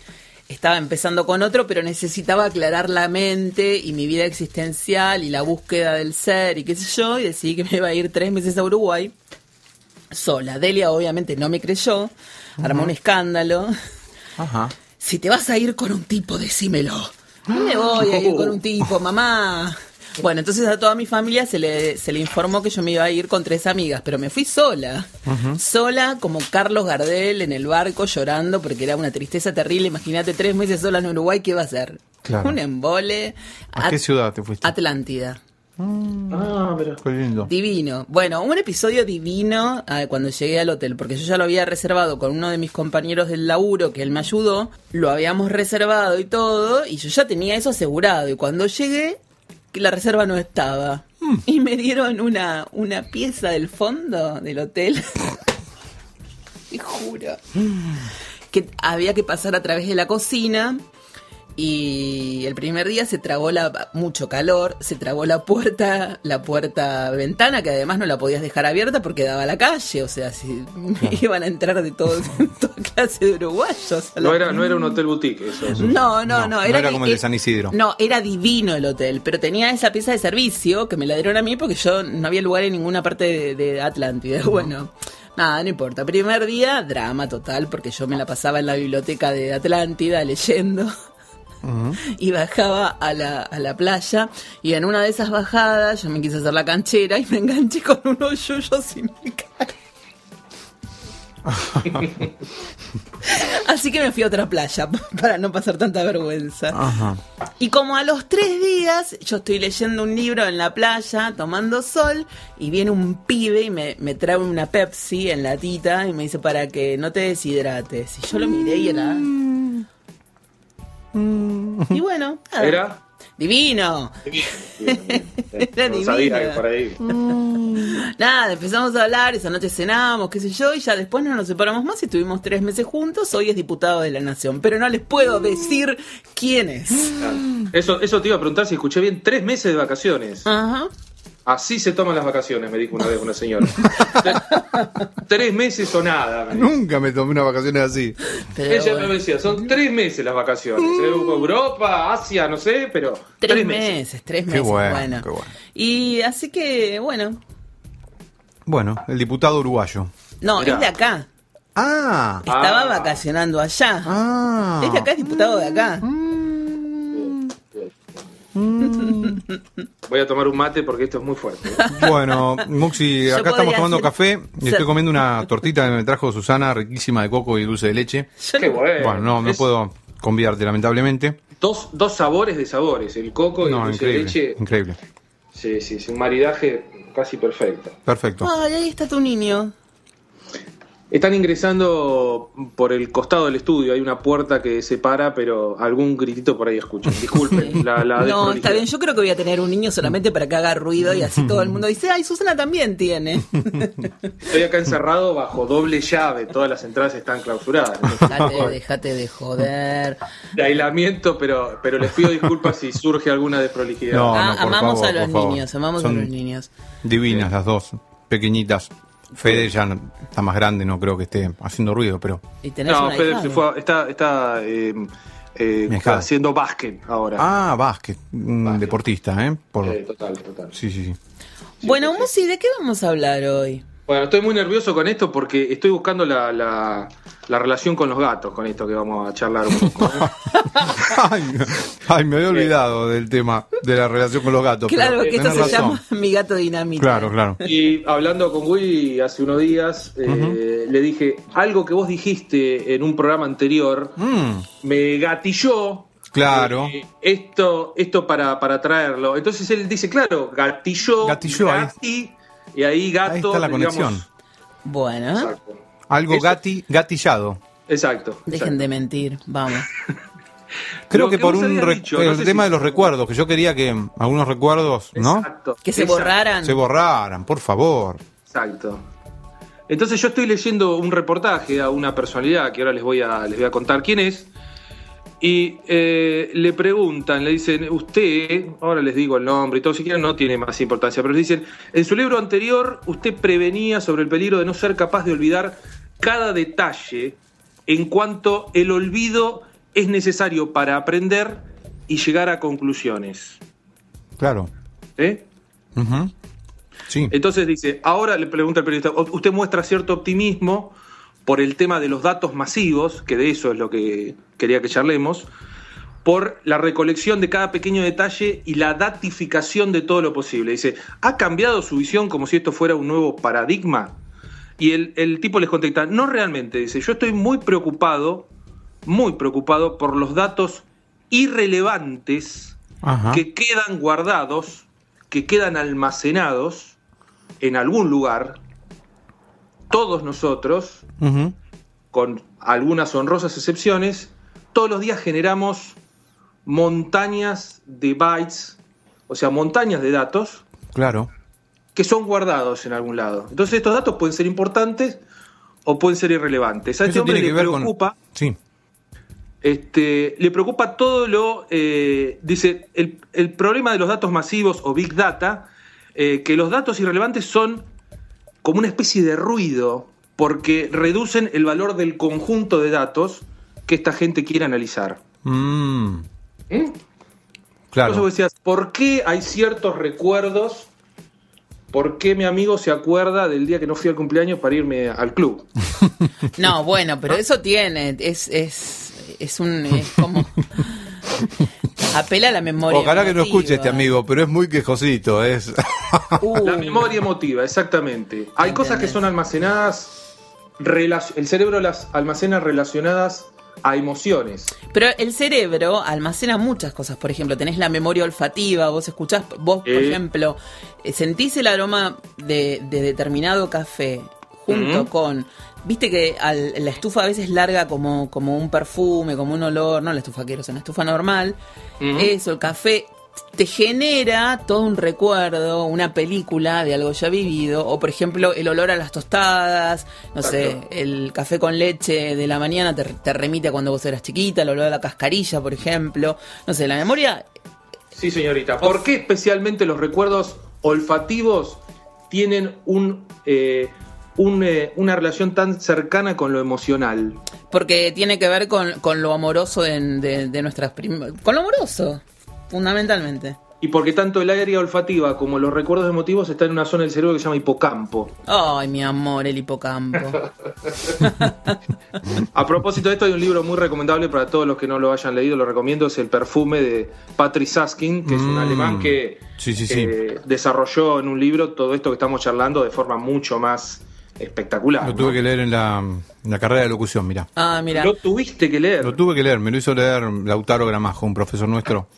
C: estaba empezando con otro, pero necesitaba aclarar la mente y mi vida existencial y la búsqueda del ser y qué sé yo. Y decidí que me iba a ir tres meses a Uruguay sola. Delia obviamente no me creyó, armó un escándalo.
I: Ajá.
C: Si te vas a ir con un tipo, decímelo. No me voy a ir con un tipo, mamá. Bueno, entonces a toda mi familia se le, se le informó que yo me iba a ir con tres amigas, pero me fui sola. Sola como Carlos Gardel en el barco llorando porque era una tristeza terrible. Imagínate tres meses sola en Uruguay, ¿qué va a hacer?
I: Claro.
C: Un embole.
I: ¿A qué ciudad te fuiste?
C: Atlántida.
J: Ah, pero.
I: Qué lindo.
C: Divino. Bueno, un episodio divino ah, cuando llegué al hotel, porque yo ya lo había reservado con uno de mis compañeros del laburo, que él me ayudó, lo habíamos reservado y todo, y yo ya tenía eso asegurado. Y cuando llegué, la reserva no estaba. Y me dieron una, una pieza del fondo del hotel. Te juro. Que había que pasar a través de la cocina. Y el primer día se tragó la mucho calor, se tragó la puerta, la puerta ventana, que además no la podías dejar abierta porque daba a la calle, o sea, si iban a entrar de todo, toda clase de uruguayos.
J: No era, no era un hotel boutique, eso. eso.
C: no, no, no,
I: No,
C: era,
I: no era como el de San Isidro.
C: No, era divino el hotel, pero tenía esa pieza de servicio que me la dieron a mí porque yo no había lugar en ninguna parte de, de Atlántida. Bueno, nada, no importa. Primer día, drama total, porque yo me la pasaba en la biblioteca de Atlántida leyendo. Y bajaba a la, a la playa y en una de esas bajadas yo me quise hacer la canchera y me enganché con unos yuyos y me caí. Así que me fui a otra playa para no pasar tanta vergüenza.
I: Ajá.
C: Y como a los tres días, yo estoy leyendo un libro en la playa, tomando sol, y viene un pibe y me, me trae una Pepsi en latita y me dice para que no te deshidrates. Y yo lo miré y era... Y bueno, nada.
J: ¿Era?
C: Divino. Era
J: No sabía
C: divino.
J: que por ahí.
C: Nada, empezamos a hablar, esa noche cenamos, qué sé yo, y ya después no nos separamos más y estuvimos tres meses juntos. Hoy es diputado de la Nación, pero no les puedo decir quién es.
J: Eso, eso te iba a preguntar si escuché bien. Tres meses de vacaciones.
C: Ajá.
J: Así se toman las vacaciones, me dijo una vez una señora. Tre- tres meses o nada. me.
I: Nunca me tomé unas vacaciones así.
C: Pero
J: Ella
C: bueno.
J: me decía, son tres meses las vacaciones. Europa, Asia, no sé, pero
C: Tres,
J: tres,
C: meses.
J: meses.
C: tres
I: Qué
C: meses.
I: bueno,
C: bueno.
I: qué bueno.
C: Y así que, bueno,
I: Bueno, el diputado uruguayo.
C: no,
J: Mirá.
C: es de acá.
I: Ah.
C: Estaba
J: Ah.
C: vacacionando allá.
I: Ah.
C: Es de acá, es diputado de acá.
J: Voy a tomar un mate porque esto es muy fuerte. ¿eh?
I: Bueno, Muxi, acá estamos tomando café y
C: ser-
I: estoy comiendo una tortita que me trajo Susana, riquísima de coco y dulce de leche.
J: Qué
C: no-
J: bueno.
I: Bueno, no, no
J: Es
I: puedo convidarte, lamentablemente.
J: Dos, dos sabores de sabores, el coco y
I: No,
J: el dulce de
I: increíble.
J: leche.
I: Increíble.
J: Sí, sí, sí, un maridaje casi perfecto.
I: Perfecto.
C: Ay, ahí está tu niño.
J: Están ingresando por el costado del estudio, hay una puerta que separa, pero algún gritito por ahí escuchan. Disculpen, la, la
C: No, está bien. Yo creo que voy a tener un niño solamente para que haga ruido y así todo el mundo dice, ay, Susana también tiene.
J: Estoy acá encerrado bajo doble llave, todas las entradas están clausuradas.
C: Dejate, dejate de joder.
J: De aislamiento, pero, pero les pido disculpas si surge alguna desprolijidad.
I: No,
C: Ah, amamos
I: favor,
C: a los niños, amamos
I: Son
C: a los niños.
I: Divinas las dos, pequeñitas. Fede ya no- está más grande, no creo que esté haciendo ruido, pero
C: Y tenés
J: No,
C: una
J: Fede
C: hija,
J: se fue a- está, está eh, eh, haciendo básquet ahora.
I: Ah, básquet, un
J: Básquet.
I: deportista, ¿eh? Por...
J: Eh, total, total.
I: Sí, sí, sí.
C: Bueno, Musi, ¿de qué vamos a hablar hoy?
J: Bueno, estoy muy nervioso con esto porque estoy buscando la, la, la relación con los gatos, con esto que vamos a charlar un poco. ¿eh?
I: ay, ay, me había olvidado del tema de la relación con los gatos.
C: Claro,
I: pero
C: que esto se
I: razón.
C: llama Mi gato dinamita.
I: Claro, claro.
J: Y hablando con Willy hace unos días, eh, le dije, algo que vos dijiste en un programa anterior
I: Mm,
J: me gatilló
I: Claro.
J: eh, esto, esto para, para traerlo. Entonces él dice, claro, gatilló,
I: Gatilló, ahí.
J: gati, y ahí gato.
I: Ahí está la
J: digamos,
I: conexión.
C: Bueno,
J: Exacto.
I: Algo
J: Eso-
I: gati, gatillado.
J: Exacto.
C: dejen de mentir, vamos.
I: Creo que,
J: que
I: por un
J: dicho,
I: el
J: no sé
I: tema
J: si-
I: de los recuerdos, que yo quería que algunos recuerdos, ¿no?
J: Exacto.
C: Que se
J: Exacto.
C: borraran.
I: Se borraran, por favor.
J: Exacto. Entonces yo estoy leyendo un reportaje a una personalidad que ahora les voy a, les voy a contar quién es. Y eh, le preguntan, le dicen, usted, ahora les digo el nombre y todo, si quieren no tiene más importancia, pero le dicen, en su libro anterior usted prevenía sobre el peligro de no ser capaz de olvidar cada detalle en cuanto el olvido es necesario para aprender y llegar a conclusiones.
I: Claro.
J: ¿Eh?
I: Sí.
J: Entonces dice, ahora le pregunta el periodista, "O- usted muestra cierto optimismo por el tema de los datos masivos, que de eso es lo que quería que charlemos, por la recolección de cada pequeño detalle y la datificación de todo lo posible. Dice, ¿ha cambiado su visión como si esto fuera un nuevo paradigma? Y el, el tipo les contesta, no realmente, dice, yo estoy muy preocupado, muy preocupado por los datos irrelevantes
I: Ajá.
J: que quedan guardados, que quedan almacenados en algún lugar, todos nosotros, con algunas honrosas excepciones, todos los días generamos montañas de bytes, o sea, montañas de datos
I: Claro.
J: que son guardados en algún lado. Entonces estos datos pueden ser importantes o pueden ser irrelevantes. A este hombre le
I: con.
J: preocupa
I: Sí.
J: este, le preocupa todo lo, eh, dice, el, el problema de los datos masivos o big data, eh, que los datos irrelevantes son como una especie de ruido, porque reducen el valor del conjunto de datos que esta gente quiere analizar.
I: Mm,
J: ¿Mm?
I: claro.
J: Entonces vos decías, ¿por qué hay ciertos recuerdos? ¿Por qué mi amigo se acuerda del día que no fui al cumpleaños para irme al club?
C: No, bueno, pero eso tiene, es, es, es un, es como, apela a la memoria.
I: Ojalá que no escuche este amigo, pero es muy quejosito. Es.
C: Uh,
J: La memoria emotiva, exactamente. Hay cosas que son almacenadas, el cerebro las almacena relacionadas a emociones.
C: Pero el cerebro almacena muchas cosas. Por ejemplo, tenés la memoria olfativa. Vos escuchás, vos, por
J: Eh.
C: ejemplo, eh, sentís el aroma de, de determinado café junto con. Viste que al- la estufa a veces larga como, como un perfume, como un olor. No la estufa quiero, una estufa normal. Eso, el café te genera todo un recuerdo, una película de algo ya vivido, o por ejemplo el olor a las tostadas, no sé, el café con leche de la mañana te, te remite a cuando vos eras chiquita, el olor a la cascarilla, por ejemplo, no sé, la memoria,
J: Sí, señorita. ¿Por qué especialmente los recuerdos olfativos tienen un, eh, un, eh, una relación tan cercana con lo emocional?
C: porque tiene que ver con, con lo amoroso de, de- de nuestras primas, con lo amoroso, fundamentalmente.
J: Y porque tanto el área olfativa como los recuerdos emotivos están en una zona del cerebro que se llama hipocampo.
C: Ay, mi amor, el hipocampo.
J: A propósito de esto, hay un libro muy recomendable para todos los que no lo hayan leído, lo recomiendo, es El perfume de Patrick Saskin, que es un
I: Mm.
J: alemán que
I: Sí, sí, sí.
J: eh, desarrolló en un libro todo esto que estamos charlando de forma mucho más espectacular.
I: Lo
J: ¿no?
I: tuve que leer en la, en la carrera de locución, mira.
C: Ah, mira.
J: Lo tuviste que leer.
I: Lo tuve que leer, me lo hizo leer Lautaro Gramajo, un profesor nuestro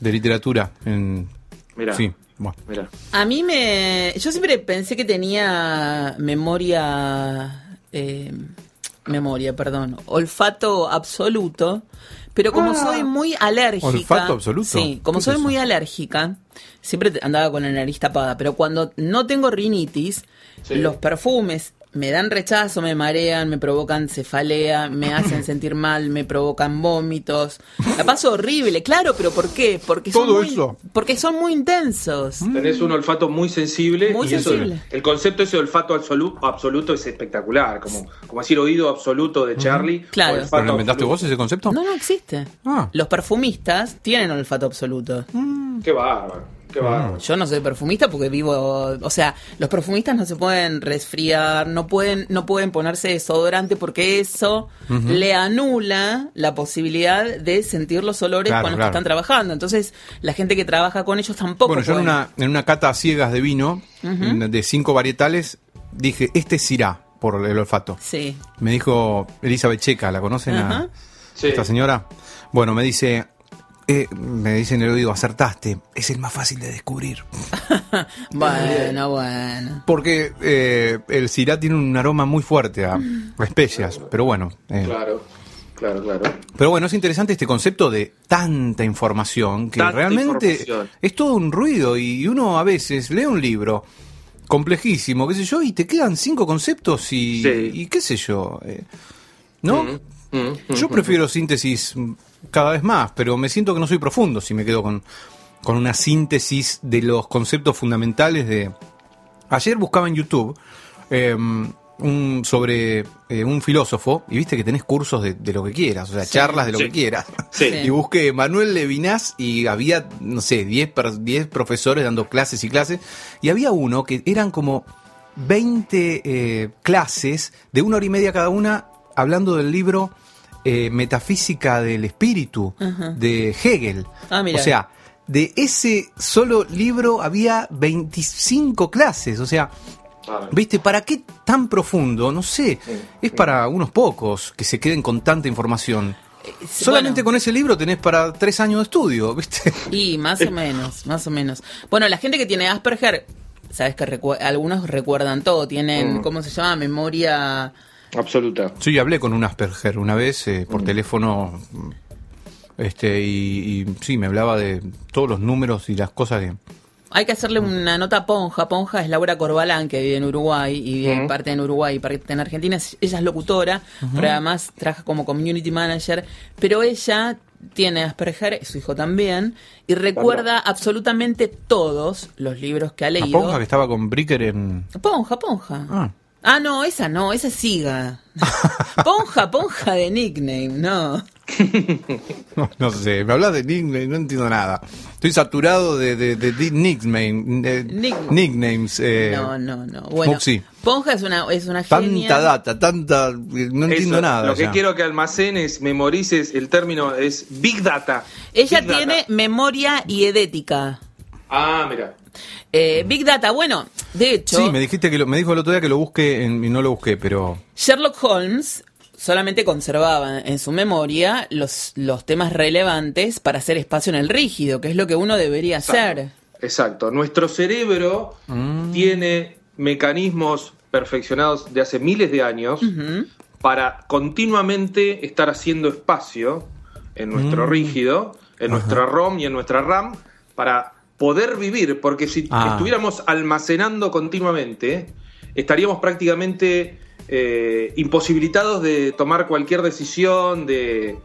I: de literatura. En...
J: Mirá.
I: Sí, bueno.
J: Mirá.
C: A mí me. Yo siempre pensé que tenía memoria. eh, memoria, perdón. Olfato absoluto. Pero como soy muy alérgica.
I: ¿Olfato absoluto?
C: Sí, como
I: ¿Qué es
C: soy muy alérgica, siempre andaba con la nariz tapada. Pero cuando no tengo rinitis,
J: Sí.
C: los perfumes me dan rechazo, me marean, me provocan cefalea, me hacen sentir mal, me provocan vómitos. La paso horrible, claro, pero ¿por qué? Porque son
I: Todo
C: muy-
I: eso.
C: Porque son muy intensos.
J: Tenés un olfato muy sensible
C: Muy
J: y eso-
C: sensible.
J: el concepto ese de olfato absoluto, absoluto es espectacular, como, como decir oído absoluto de Charlie.
C: Claro.
I: ¿Pero lo inventaste
J: absoluto.
I: vos ese concepto?
C: No, no existe.
I: Ah.
C: Los perfumistas tienen olfato absoluto.
J: Qué bárbaro, qué bárbaro.
C: Yo no soy perfumista porque vivo, o sea, los perfumistas no se pueden resfriar, no pueden, no pueden ponerse desodorante porque eso le anula la posibilidad de sentir los olores
I: Claro,
C: con los
I: claro.
C: que están trabajando. Entonces, la gente que trabaja con ellos tampoco.
I: Bueno, yo en una, en una cata a ciegas de vino, de cinco varietales, dije, este es por el olfato.
C: Sí.
I: Me dijo Elizabeth Checa, ¿la conocen? a-
J: Sí.
I: Esta señora. Bueno, me dice, eh, me dicen en el oído, acertaste, es el más fácil de descubrir.
C: Bueno, bueno.
I: Porque eh, el Syrah tiene un aroma muy fuerte a, a especias, pero bueno. eh,
J: Claro, claro, claro.
I: Pero bueno, es interesante este concepto de tanta información que
J: Tanta
I: realmente
J: información.
I: es todo un ruido y uno a veces lee un libro complejísimo, qué sé yo, y te quedan cinco conceptos y,
J: Sí.
I: y qué sé yo, eh, ¿no?
J: Mm, mm,
I: Yo
J: mm,
I: prefiero síntesis mm, cada vez más, pero me siento que no soy profundo si me quedo con, con una síntesis de los conceptos fundamentales de... Ayer buscaba en YouTube eh, un, sobre eh, un filósofo y viste que tenés cursos de, de lo que quieras, o sea, charlas de lo
J: Sí.
I: que quieras.
J: Sí.
I: Y busqué Manuel Levinas y había, no sé, 10 per- 10 profesores dando clases y clases. Y había uno que eran como 20 eh, clases de una hora y media cada una hablando del libro eh, Metafísica del Espíritu de Hegel.
C: Ah, mira.
I: o sea, de ese solo libro había 25 clases. O sea. ¿Viste? ¿Para qué tan profundo? No sé. Es para unos pocos que se queden con tanta información. Solamente
C: bueno.
I: con ese libro tenés para tres años de estudio, ¿viste?
C: Y más o menos, más o menos. Bueno, la gente que tiene Asperger, sabes que recu- algunos recuerdan todo, tienen,
J: Mm.
C: ¿cómo se llama? Memoria...
J: Absoluta.
I: Sí, hablé con un Asperger una vez eh, por teléfono. mm, Este, y, y sí, me hablaba de todos los números y las cosas que.
C: Hay que hacerle una nota a Ponja. Ponja es Laura Corbalán, que vive en Uruguay y vive
J: Ujú.
C: parte en Uruguay y parte en Argentina. Ella es locutora, pero además trabaja como community manager. Pero ella tiene Asperger, su hijo también, y recuerda absolutamente todos los libros que ha
I: La
C: leído.
I: ponja que estaba con Bricker en.
C: Ponja, Ponja.
I: Ah.
C: Ah, no, esa no, esa es Siga. Ponja, Ponja de nickname, no.
I: No, no sé, me hablas de nickname, no entiendo nada. Estoy saturado de, de, de- de nickname, de
C: Nick-
I: nicknames. eh,
C: No, no, no. Bueno. Ponja es una, es una
I: Tanta
C: genia.
I: data, tanta. No entiendo
J: Eso,
I: nada.
J: Lo que
I: ya.
J: quiero que almacenes, memorices, el término es Big Data.
C: Ella
J: Big Data.
C: tiene memoria y edética.
J: Ah, mira.
C: Eh, Big Data, bueno, de hecho,
I: Sí, me dijiste que lo, me dijo el otro día que lo busque en- y no lo busqué, pero.
C: Sherlock Holmes solamente conservaba en su memoria los, los temas relevantes para hacer espacio en el rígido, que es lo que uno debería hacer.
J: Exacto. Nuestro cerebro
I: Mm.
J: tiene mecanismos perfeccionados de hace miles de años para continuamente estar haciendo espacio en nuestro
I: Mm.
J: rígido, en nuestra ROM y en nuestra RAM para poder vivir, porque si
I: Ah.
J: estuviéramos almacenando continuamente, estaríamos prácticamente eh, imposibilitados de tomar cualquier decisión, de,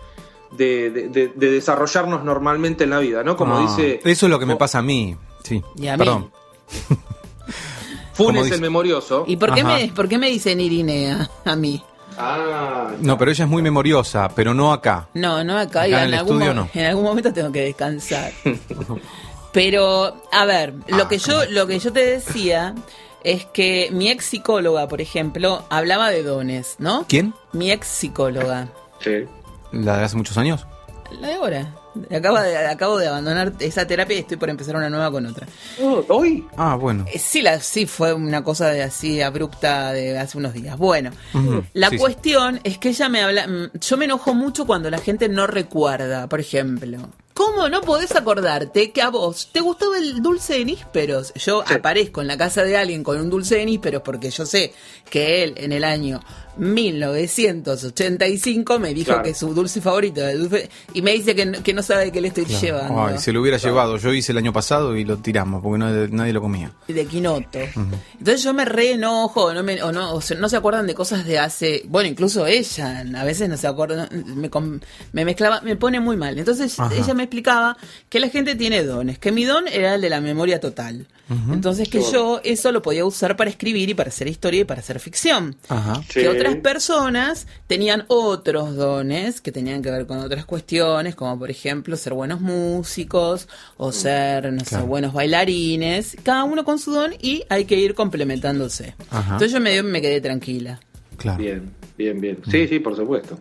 J: de- de- de- de desarrollarnos normalmente en la vida, ¿no? Como
I: Ah,
J: dice
I: Eso es lo que me pasa a mí. Sí.
C: Y a mí.
I: Perdón. como
J: Funes
I: dice-
J: el memorioso.
C: ¿Y por qué,
I: Ajá.
C: me, por qué me dicen Irinea a mí?
J: Ah,
I: No, pero ella es muy memoriosa, pero no acá.
C: No, no acá,
I: Acá
C: y
I: en
C: algún
I: estudio
C: mo-
I: no.
C: en algún momento tengo que descansar. Pero, a ver, lo
I: Ah,
C: que yo, lo que yo te decía es que mi ex psicóloga, por ejemplo, hablaba de dones, ¿no?
I: ¿Quién?
C: Mi ex psicóloga.
J: sí.
I: ¿La de hace muchos años?
C: La de ahora. Acabo de, acabo de abandonar esa terapia y estoy por empezar una nueva con otra.
J: Oh, ¿Hoy?
I: Ah, bueno.
C: Eh, Sí, la, sí fue una cosa de así abrupta de hace unos días. Bueno, la
I: sí, sí.
C: cuestión es que ella me habla. mm, Yo me enojo mucho cuando la gente no recuerda, por ejemplo. ¿Cómo no podés acordarte que a vos te gustaba el dulce de nísperos? Yo
J: Sí.
C: aparezco en la casa de alguien con un dulce de nísperos porque yo sé que él en el año 1985 me dijo
J: Claro.
C: que su dulce favorito y me dice que no, que no sabe que le estoy llevando.
I: Ay, se lo hubiera llevado. Yo hice el año pasado y lo tiramos porque no- nadie lo comía.
C: de Quinoto. Entonces yo me re enojo, no me, o no, o se- no se acuerdan de cosas de hace, bueno, incluso ella, a veces no se acuerda, me, mezclaba, me pone muy mal. Entonces
I: Ajá.
C: ella me explicaba que la gente tiene dones, que mi don era el de la memoria total. Entonces que yo eso lo podía usar para escribir y para hacer historia y para hacer ficción.
I: Ajá.
J: Sí.
C: Que otras personas tenían otros dones que tenían que ver con otras cuestiones, como por ejemplo ser buenos músicos o ser, no sé,
I: Claro.
C: buenos bailarines, cada uno con su don y hay que ir complementándose.
I: Ajá.
C: Entonces yo me, me quedé tranquila.
I: Claro.
J: Bien, bien, bien. Sí, sí, por supuesto.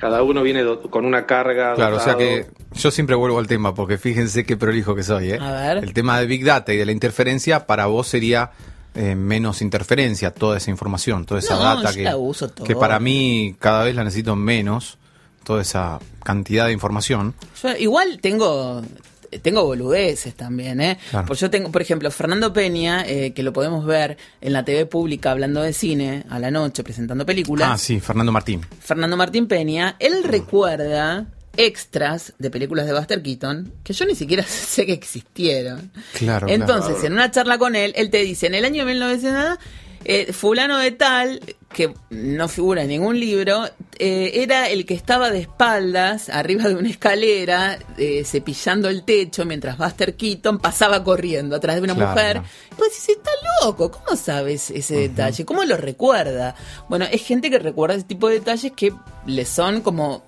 J: Cada uno viene con una carga.
I: Claro, o sea que yo siempre vuelvo al tema, porque fíjense qué prolijo que soy, ¿eh?
C: A ver.
I: El tema de Big Data y de la interferencia, para vos sería eh, menos interferencia, toda esa información, toda esa
C: No,
I: data que,
C: la uso toda.
I: que para mí cada vez la necesito menos, toda esa cantidad de información.
C: Yo igual tengo tengo boludeces también, ¿eh?
I: Claro.
C: Pues yo tengo, por ejemplo, Fernando Peña, eh, que lo podemos ver en la TV pública hablando de cine a la noche, presentando películas.
I: Ah, sí, Fernando Martín.
C: Fernando Martín Peña, él recuerda extras de películas de Buster Keaton que yo ni siquiera sé que existieron.
I: Claro,
C: Entonces,
I: claro.
C: en una charla con él, él te dice, en el año 1900, eh, fulano de tal, que no figura en ningún libro, eh, era el que estaba de espaldas, arriba de una escalera, eh, cepillando el techo, mientras Buster Keaton pasaba corriendo atrás de una
I: Claro,
C: mujer. vos decís, está loco, ¿cómo sabes ese detalle? ¿Cómo lo recuerda? Bueno, es gente que recuerda ese tipo de detalles que le son como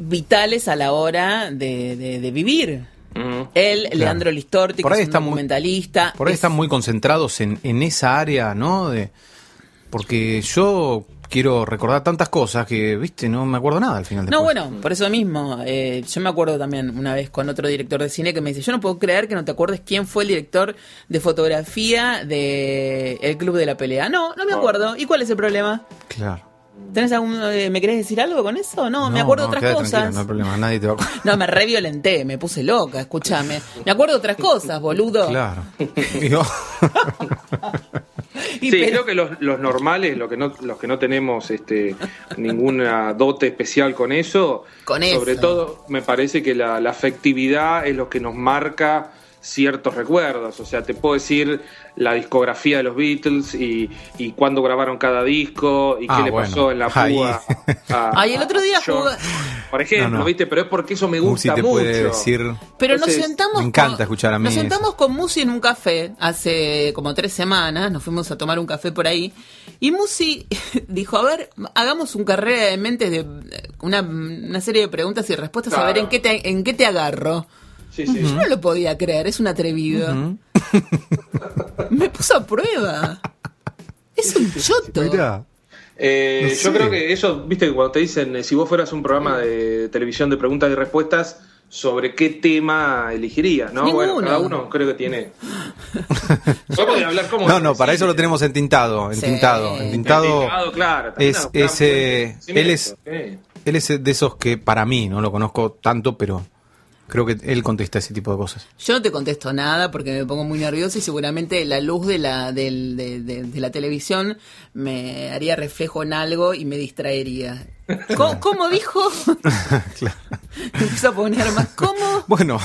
C: vitales a la hora de, de- de vivir.
J: Mm.
C: Él, Leandro Listorti,
I: Por
C: que
I: ahí
C: es un
I: muy-
C: documentalista.
I: Por ahí
C: es-
I: están muy concentrados en, en esa área, ¿no? De, porque yo quiero recordar tantas cosas que, viste, no me acuerdo nada al final.
C: No,
I: después.
C: bueno, por eso mismo. eh, yo me acuerdo también una vez con otro director de cine que me dice, yo no puedo creer que no te acuerdes quién fue el director de fotografía de El Club de la Pelea. No, no me acuerdo. ¿Y cuál es el problema?
I: Claro.
C: ¿Tenés algún, eh, ¿Me querés decir algo con eso? No, me acuerdo
I: no,
C: otras cosas.
I: no hay problema, nadie te va a.
C: No, me reviolenté, me puse loca, escúchame. Me acuerdo otras cosas, boludo.
I: Claro.
J: Sí,
C: pero-
J: creo que los, los normales, los que no, los que no tenemos este, ninguna dote especial con eso,
C: Con
J: sobre
C: eso.
J: todo me parece que la, la afectividad es lo que nos marca ciertos recuerdos. O sea, te puedo decir la discografía de los Beatles y, y cuándo grabaron cada disco y
I: Ah,
J: qué le
I: bueno.
J: pasó en la
I: Ahí.
J: púa. a-
C: Ay, el otro día
J: a
C: jugué-
J: Por ejemplo,
I: No, no.
J: ¿viste? Pero es porque eso me gusta
I: te
J: mucho.
I: puede decir.
C: Pero nos sentamos.
I: me encanta
C: con-
I: escuchar a mí
C: Nos
I: eso.
C: sentamos con Musi en un café hace como tres semanas. Nos fuimos a tomar un café por ahí. Y Musi dijo: A ver, hagamos un carrera de mentes de una, una serie de preguntas y respuestas a
J: Claro.
C: ver en qué te, en qué te agarro.
J: Sí, sí.
C: Yo no lo podía creer, es un atrevido. Me puso a prueba. Es un choto.
J: Eh,
I: No
J: yo creo que eso, viste, que cuando te dicen, eh, si vos fueras un programa de televisión de preguntas y respuestas, ¿sobre qué tema elegirías? ¿no?
C: Ninguno.
J: Bueno, cada uno creo que tiene. Hablar como.
I: No, no, para eso lo tenemos entintado.
C: Sí.
I: Entintado. Entintado.
J: Claro,
I: es, eh, él es él es de esos que para mí no lo conozco tanto, pero creo que él contesta ese tipo de cosas.
C: Yo no te contesto nada porque me pongo muy nerviosa y seguramente la luz de la, del- de, de- de la televisión me haría reflejo en algo y me distraería. ¿Cómo, cómo dijo?
I: Claro.
C: Me empiezo a poner más. ¿Cómo?
I: Bueno,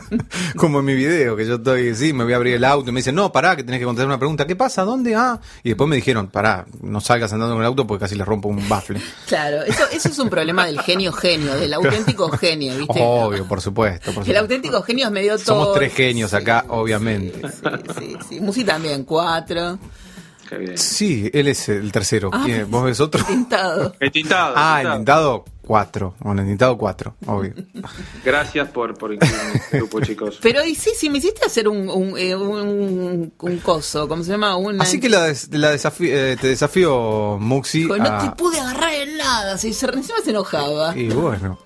I: como en mi video, que yo estoy, sí, me voy a abrir el auto y me dicen, no, pará, que tenés que contestar una pregunta, ¿qué pasa? ¿Dónde? Ah, y después me dijeron, pará, no salgas andando con el auto porque casi le rompo un bafle.
C: Claro, eso, eso es un problema del genio genio, del auténtico genio, ¿viste?
I: Obvio, por supuesto. Por
C: El auténtico genio es medio todo.
I: Somos tres genios acá, obviamente.
C: Sí, sí, sí. Musi también, cuatro.
I: Sí, él es el tercero.
C: Ah,
I: ¿Quién? ¿Vos ves otro?
C: Tintado.
J: El tintado.
I: Ah,
J: el
I: el
J: tintado.
I: tintado, cuatro. Bueno, el tintado, cuatro, obvio.
J: Gracias por, por incluirme en este grupo, chicos.
C: Pero y sí, sí, me hiciste hacer un, un, eh, un, un coso, ¿cómo se llama? Una...
I: Así que la, des- la desafí- eh, te desafío, Muxi.
C: Hijo, no
I: a-
C: te pude agarrar en nada, si se, encima se enojaba.
I: Y bueno.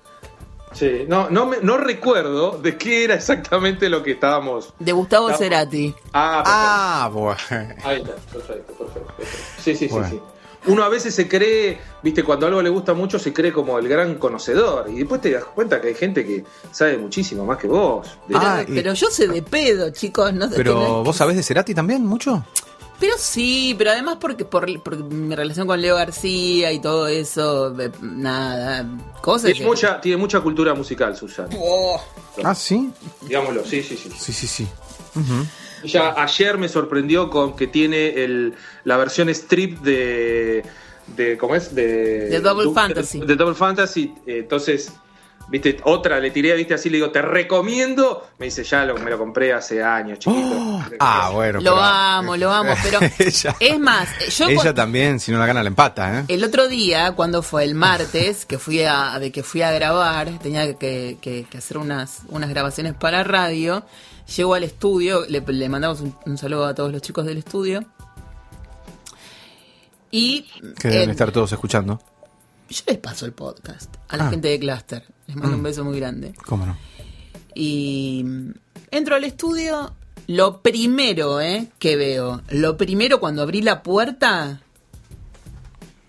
J: Sí, no, no, me- no recuerdo de qué era exactamente lo que estábamos.
C: De Gustavo. Cerati.
J: Ah,
I: Ah, bueno.
J: perfecto. ahí está, perfecto, perfecto. perfecto. Sí, sí,
I: Bueno.
J: sí, sí. Uno a veces se cree, viste, cuando algo le gusta mucho, se cree como el gran conocedor. Y después te das cuenta que hay gente que sabe muchísimo más que vos. De-
I: Ah, y-
C: pero yo sé de pedo, chicos. No
I: Pero
C: no-
I: vos sabés de Cerati también, mucho.
C: Pero sí, pero además porque por, por mi relación con Leo García y todo eso, eh, nada, cosas.
J: tiene, mucha, tiene mucha cultura musical, Susana.
C: Oh.
I: Ah, sí.
J: Digámoslo, sí, sí, sí.
I: Sí, sí, sí.
J: Ya ayer me sorprendió con que tiene el, la versión strip de, de ¿cómo es? De,
C: De Double
J: du-
C: Fantasy.
J: De, Double Fantasy. Entonces, viste, otra le tiré, viste, así le digo, te recomiendo. Me dice, ya lo, me lo compré hace años, chiquito.
I: Ah, bueno.
C: Lo
I: pero-
C: amo, lo amo, pero
I: ella,
C: es más, yo
I: ella también, si no la gana, la empata, ¿eh?
C: el otro día, cuando fue el martes, que fui a, de que fui a grabar, tenía que, que- que hacer unas, unas grabaciones para radio, llego al estudio, le, le mandamos un, un saludo a todos los chicos del estudio. Y
I: Que deben
C: eh,
I: estar todos escuchando.
C: Yo les paso el podcast a la
I: Ah.
C: gente de Cluster. Les mando un
I: Mm.
C: beso muy grande.
I: ¿Cómo no?
C: Y entro al estudio. Lo primero eh, que veo, lo primero cuando abrí la puerta,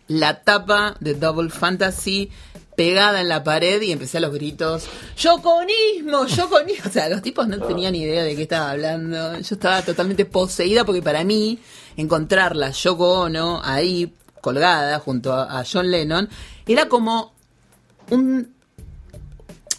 C: la tapa de Double Fantasy pegada en la pared y empecé a los gritos, ¡Yoconismo! ¡Yoconismo! O sea, los tipos no tenían ni idea de qué estaba hablando. Yo estaba totalmente poseída porque para mí encontrarla Yoko Ono ahí colgada junto a, a John Lennon era como un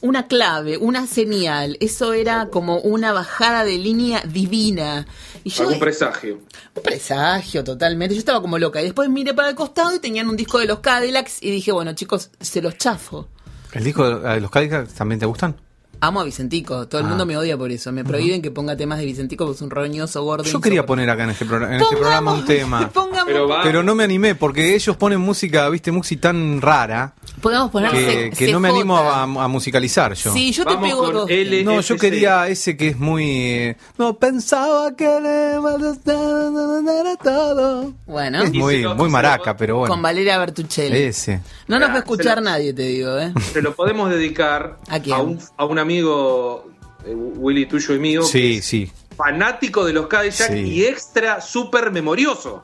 C: una clave, una señal. Eso era como una bajada de línea divina. Y yo,
J: Algún presagio.
C: un presagio totalmente. Yo estaba como loca. Y después miré para el costado y tenían un disco de los Cadillacs y dije, bueno, chicos, se los chafo.
I: ¿El disco de los Cadillacs también te gustan?
C: Amo a Vicentico. Todo el
I: Ah.
C: mundo me odia por eso. Me prohíben que ponga temas de Vicentico porque es un roñoso gordo.
I: Yo quería poner acá en este, programa, en este programa un tema.
C: Pongamos,
J: Pero va.
I: Pero no me animé porque ellos ponen música, viste, música tan rara
C: podemos poner
I: que, no me animo a, a musicalizar yo.
C: Sí, yo te pego
J: con
C: dos.
J: L.
I: No, yo quería ese que es muy... eh, No pensaba que le era todo.
C: Bueno,
I: Es muy, muy maraca, pero bueno.
C: con Valeria Bertuccelli.
I: Ese.
C: No nos va a escuchar nadie, te digo, ¿eh?
J: Se lo podemos dedicar
C: ¿A quién?
J: un, a un amigo, eh, Willy, tuyo y mío, que
I: Sí,
J: es
I: sí.
J: fanático de los Cadillac
I: Sí.
J: y extra súper memorioso.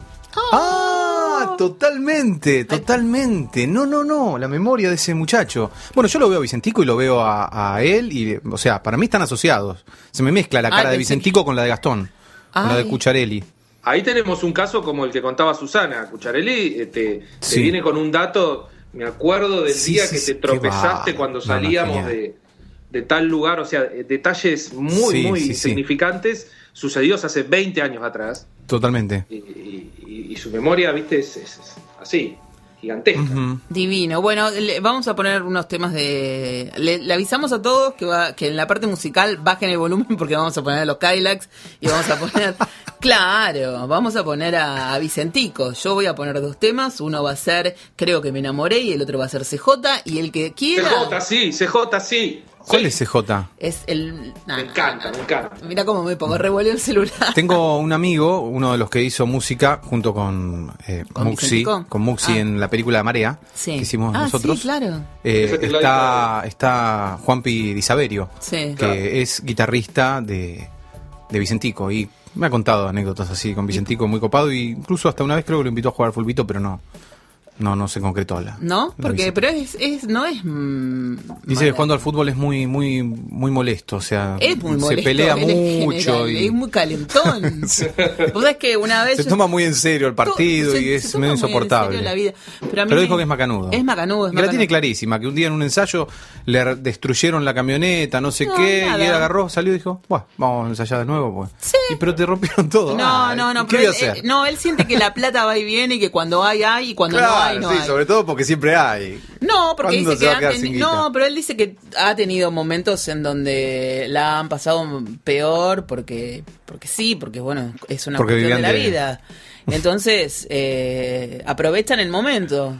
I: Ah, totalmente, totalmente. No, no, no, la memoria de ese muchacho. Bueno, yo lo veo a Vicentico y lo veo a, a él y, o sea, para mí están asociados. Se me mezcla la
C: Ah,
I: cara de Vicentico con la de Gastón, con la de. Cucharelli.
J: Ahí tenemos un caso como el que contaba Susana. Cucharelli eh, te, viene con un dato, me acuerdo del
I: Sí,
J: día
I: sí,
J: que
I: sí,
J: te tropezaste cuando
I: No, no,
J: salíamos de, de tal lugar, o sea, eh, detalles muy,
I: Sí,
J: muy
I: sí, sí.
J: significantes sucedidos hace 20 años atrás.
I: Totalmente.
J: Y, y- y- y su memoria, viste, es, es- es así, gigantesca.
C: Divino. Bueno, le- vamos a poner unos temas de. Le, le avisamos a todos que, va, que en la parte musical bajen el volumen porque vamos a poner a los Kylax y vamos a poner. claro, vamos a poner a, a Vicentico. Yo voy a poner dos temas. Uno va a ser Creo que me enamoré y el otro va a ser CJ. Y el que quiera.
J: CJ, sí, CJ, sí.
I: ¿Cuál
J: Sí.
I: es CJ?
C: Es el.
J: Me encanta, me encanta.
C: Mira cómo me pongo, revolvió el celular.
I: Tengo un amigo, uno de los que hizo música junto con eh,
C: ¿Con
I: Muxi,
C: Vicentico?
I: con Muxi
C: Ah.
I: en la película Marea,
C: Sí.
I: que hicimos
C: ah,
I: nosotros.
C: Sí, claro.
I: Eh,
J: Ese tecladito
I: está, está Juanpi Di Saverio,
C: Sí.
I: que es guitarrista de, de Vicentico y me ha contado anécdotas así con Vicentico muy copado y incluso hasta una vez creo que lo invitó a jugar fulbito, pero no no no se concretó la.
C: ¿No?
I: la
C: Porque,
I: visita.
C: pero es, es, no es. mm,
I: Dice que jugando al fútbol es muy muy muy molesto, o sea,
C: Es muy molesto.
I: se pelea mucho
C: general,
I: y
C: es muy calentón. Vos sabés que una vez.
I: se
C: yo-
I: toma muy en serio el partido
C: se-
I: y
C: se
I: es medio insoportable.
C: serio la vida. Pero, a mí
I: Pero
C: me-
I: dijo que es macanudo.
C: Es macanudo, es
I: Que la tiene clarísima, que un día en un ensayo le destruyeron la camioneta, no sé
C: No,
I: qué,
C: nada.
I: y él agarró, salió y dijo, bueno, vamos a ensayar de nuevo, pues.
C: Sí.
I: Y, pero te rompieron todo.
C: No, no, no,
I: ¿Qué
C: pero él, no, él siente que la plata va y viene y que cuando hay, hay y cuando no hay,
I: Claro,
C: no
I: sí,
C: hay.
I: sobre todo porque siempre hay.
C: No, porque
I: ¿Cuándo
C: dice que? No, pero él dice que ha tenido momentos en donde la han pasado peor porque porque sí, porque bueno, es una
I: Porque
C: cuestión de la vida. Entonces, eh, aprovechan el momento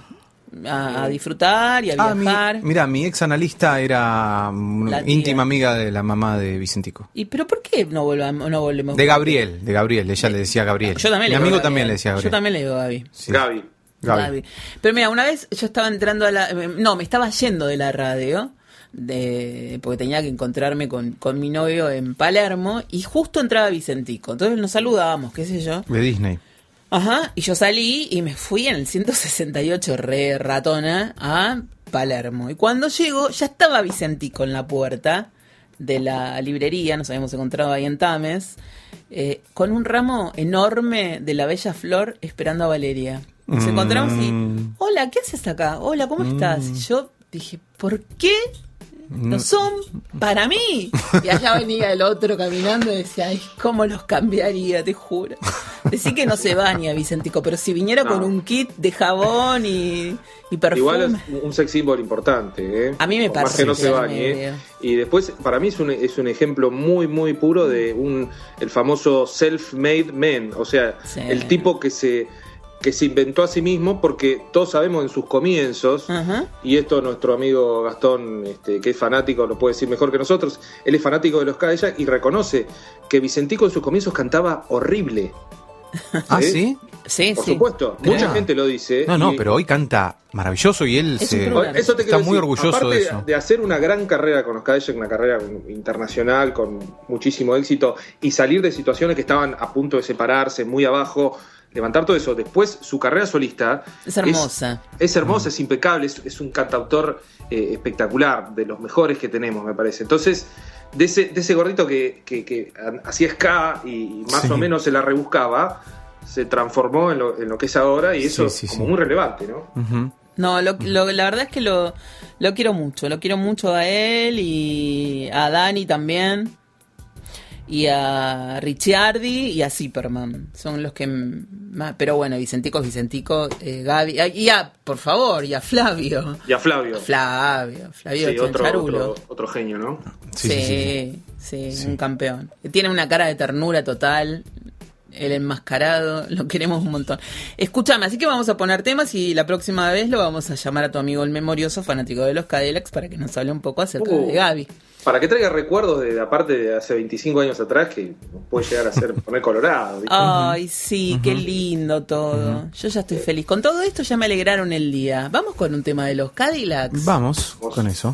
C: a, a disfrutar y a
I: Ah, mi,
C: viajar.
I: mira, mi ex analista era
C: tía.
I: íntima amiga de la mamá de Vicentico.
C: ¿Y pero por qué no volvamos, no volvemos?
I: De Gabriel, de Gabriel, ella le decía Gabriel.
C: Yo también
I: Mi
C: le digo
I: amigo también le decía Gabriel.
C: Yo también le digo Gaby.
I: Sí.
J: Gaby.
I: Gaby.
C: Gaby. Pero mira, una vez yo estaba entrando a la... No, me estaba yendo de la radio, de, porque tenía que encontrarme con, con mi novio en Palermo, y justo entraba Vicentico. Entonces nos saludábamos, qué sé yo.
I: De Disney.
C: Ajá, y yo salí y me fui en el 168 re ratona a Palermo. Y cuando llego, ya estaba Vicentico en la puerta de la librería, nos habíamos encontrado ahí en Tames, eh, con un ramo enorme de la bella flor esperando a Valeria. Nos
I: Mm.
C: encontramos y, hola, ¿qué haces acá? Hola, ¿cómo estás? Y yo dije, ¿por qué no son para mí? Y allá venía el otro caminando y decía, ay, ¿cómo los cambiaría? Te juro. Decir que no se baña Vicentico, pero si viniera
J: No.
C: con un kit de jabón y, y perfume.
J: Igual es un sex symbol importante, ¿eh?
C: A mí me
J: Por más
C: parece
J: que no se bañe. ¿eh? Y después, para mí es un, es un ejemplo muy, muy puro de un el famoso self-made man. O sea,
C: Sí.
J: el tipo que se, que se inventó a sí mismo, porque todos sabemos en sus comienzos,
C: Ajá.
J: y esto nuestro amigo Gastón, este, que es fanático, lo puede decir mejor que nosotros, él es fanático de los Cadillac y reconoce que Vicentico en sus comienzos cantaba horrible.
I: Ah,
J: ¿Eh?
I: sí.
C: Sí,
J: Por
C: sí.
J: supuesto, mucha gente lo dice.
I: No, no,
J: y-
I: pero hoy canta maravilloso y él
C: Es
I: se.
J: Eso te
I: está muy
J: decir,
I: orgulloso
J: aparte
I: de eso.
J: De hacer una gran carrera con los Cadillac, una carrera internacional con muchísimo éxito y salir de situaciones que estaban a punto de separarse, muy abajo, levantar todo eso. Después, su carrera solista.
C: Es hermosa.
J: Es, hermosa, es impecable, es, es un cantautor eh, espectacular, de los mejores que tenemos, me parece. Entonces, de ese, de ese gordito que, que, que hacía ska y más
K: Sí.
J: o menos se la rebuscaba, se transformó en lo, en lo que es ahora y eso
K: Sí, sí,
J: como
K: sí.
J: muy relevante, ¿no?
C: No, lo, lo- la verdad es que lo, lo quiero mucho. Lo quiero mucho a él y a Dani también. Y a Ricciardi y a Zipperman. Son los que más. Pero bueno, Vicentico es Vicentico. eh, Gaby. ah, Y a, por favor, y a Flavio.
J: Y a Flavio.
C: Flavio, Flavio
J: Sí, otro,
C: Chancharulo.
J: otro, otro genio, ¿no?
K: Sí,
C: Sí,
K: sí,
C: sí,
K: sí.
C: un campeón. Tiene una cara de ternura total. El enmascarado, lo queremos un montón. Escúchame, así que vamos a poner temas y la próxima vez lo vamos a llamar a tu amigo el memorioso fanático de los Cadillacs para que nos hable un poco acerca
J: Uh.
C: de Gaby.
J: Para que traiga recuerdos de aparte de hace 25 años atrás que puede llegar a ser poner colorado. ¿viste?
C: Ay, sí, qué lindo todo. Yo ya estoy feliz. Con todo esto ya me alegraron el día. Vamos con un tema de los Cadillacs.
K: Vamos con eso.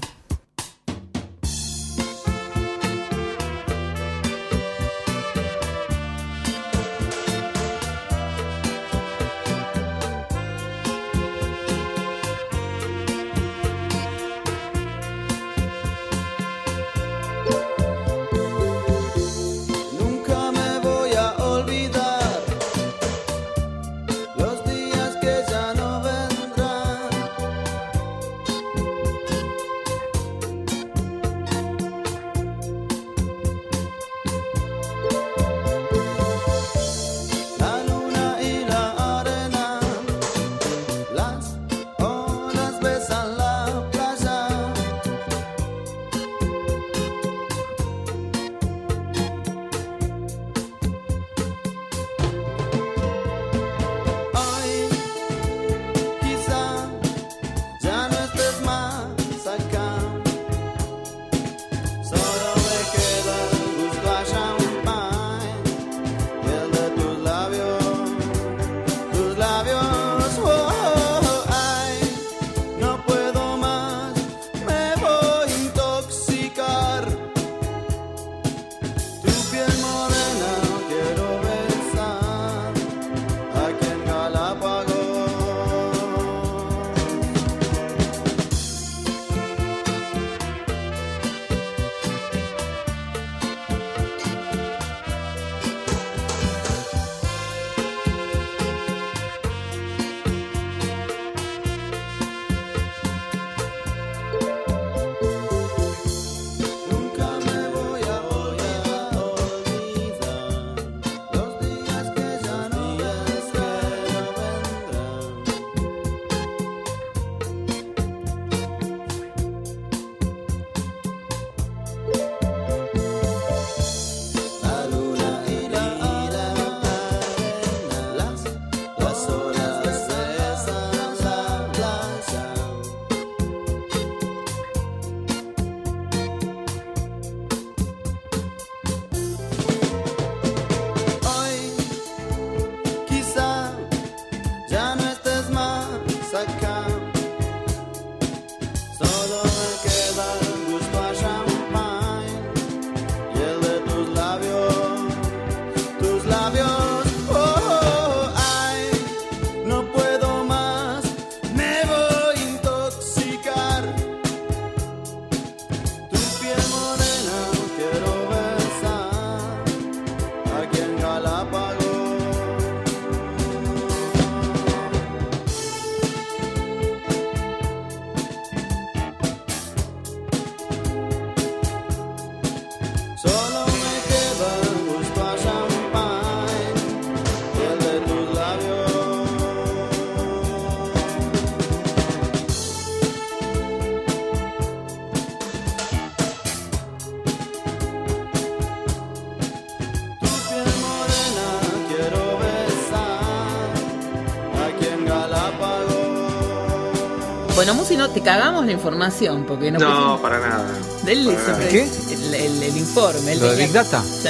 C: Te cagamos la información porque no,
J: No,
C: pusimos-
J: para nada.
C: Del
J: Para nada.
C: sobre-
K: ¿Qué?
C: El, el- el informe. el
K: Lo de
C: la-
K: Big Data.
C: Sí.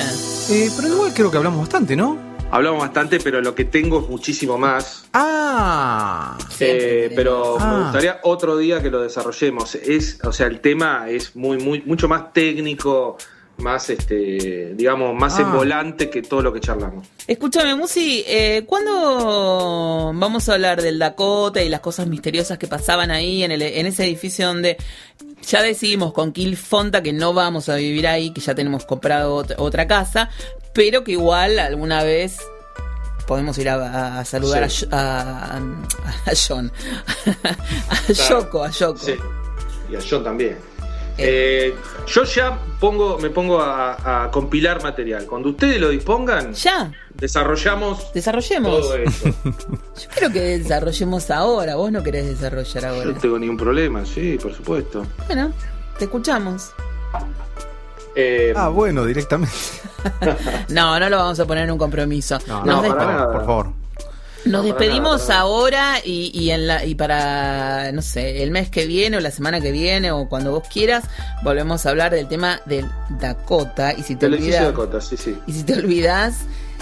K: Eh, pero igual creo que hablamos bastante, ¿no?
J: Hablamos bastante, pero lo que tengo es muchísimo más.
K: Ah,
J: Eh, pero
K: Ah.
J: me gustaría otro día que lo desarrollemos. Es, o sea, el tema es muy, muy, mucho más técnico, más este, digamos, más
I: Ah.
J: en volante que todo lo que charlamos.
C: Escúchame, Musi, eh, ¿cuándo vamos a hablar del Dakota y las cosas misteriosas que pasaban ahí en, el, en ese edificio donde ya decidimos con Kill Fonta que no vamos a vivir ahí, que ya tenemos comprado otra, casa, pero que igual alguna vez podemos ir a, a saludar
J: Sí.
C: a, a, a John, a Yoko, a Yoko.
J: Sí. Y a John también. Eh, yo ya pongo, me pongo a, a compilar material. Cuando ustedes lo dispongan,
C: Ya,
J: desarrollamos
C: desarrollemos.
J: todo eso.
C: Yo quiero que desarrollemos ahora, vos no querés desarrollar
J: Yo
C: ahora.
J: no tengo ningún problema, sí, por supuesto.
C: Bueno, te escuchamos.
J: Eh,
I: Ah, bueno, directamente.
C: No, no lo vamos a poner en un compromiso.
I: No, no,
C: des-
J: para nada.
I: por favor.
C: Nos
J: no,
C: despedimos
J: nada,
C: ahora y, y, en la, y para, no sé, el mes que viene o la semana que viene o cuando vos quieras, volvemos a hablar del tema del Dakota. Y si te olvidas,
J: Cota, sí, sí.
C: y si te olvidas,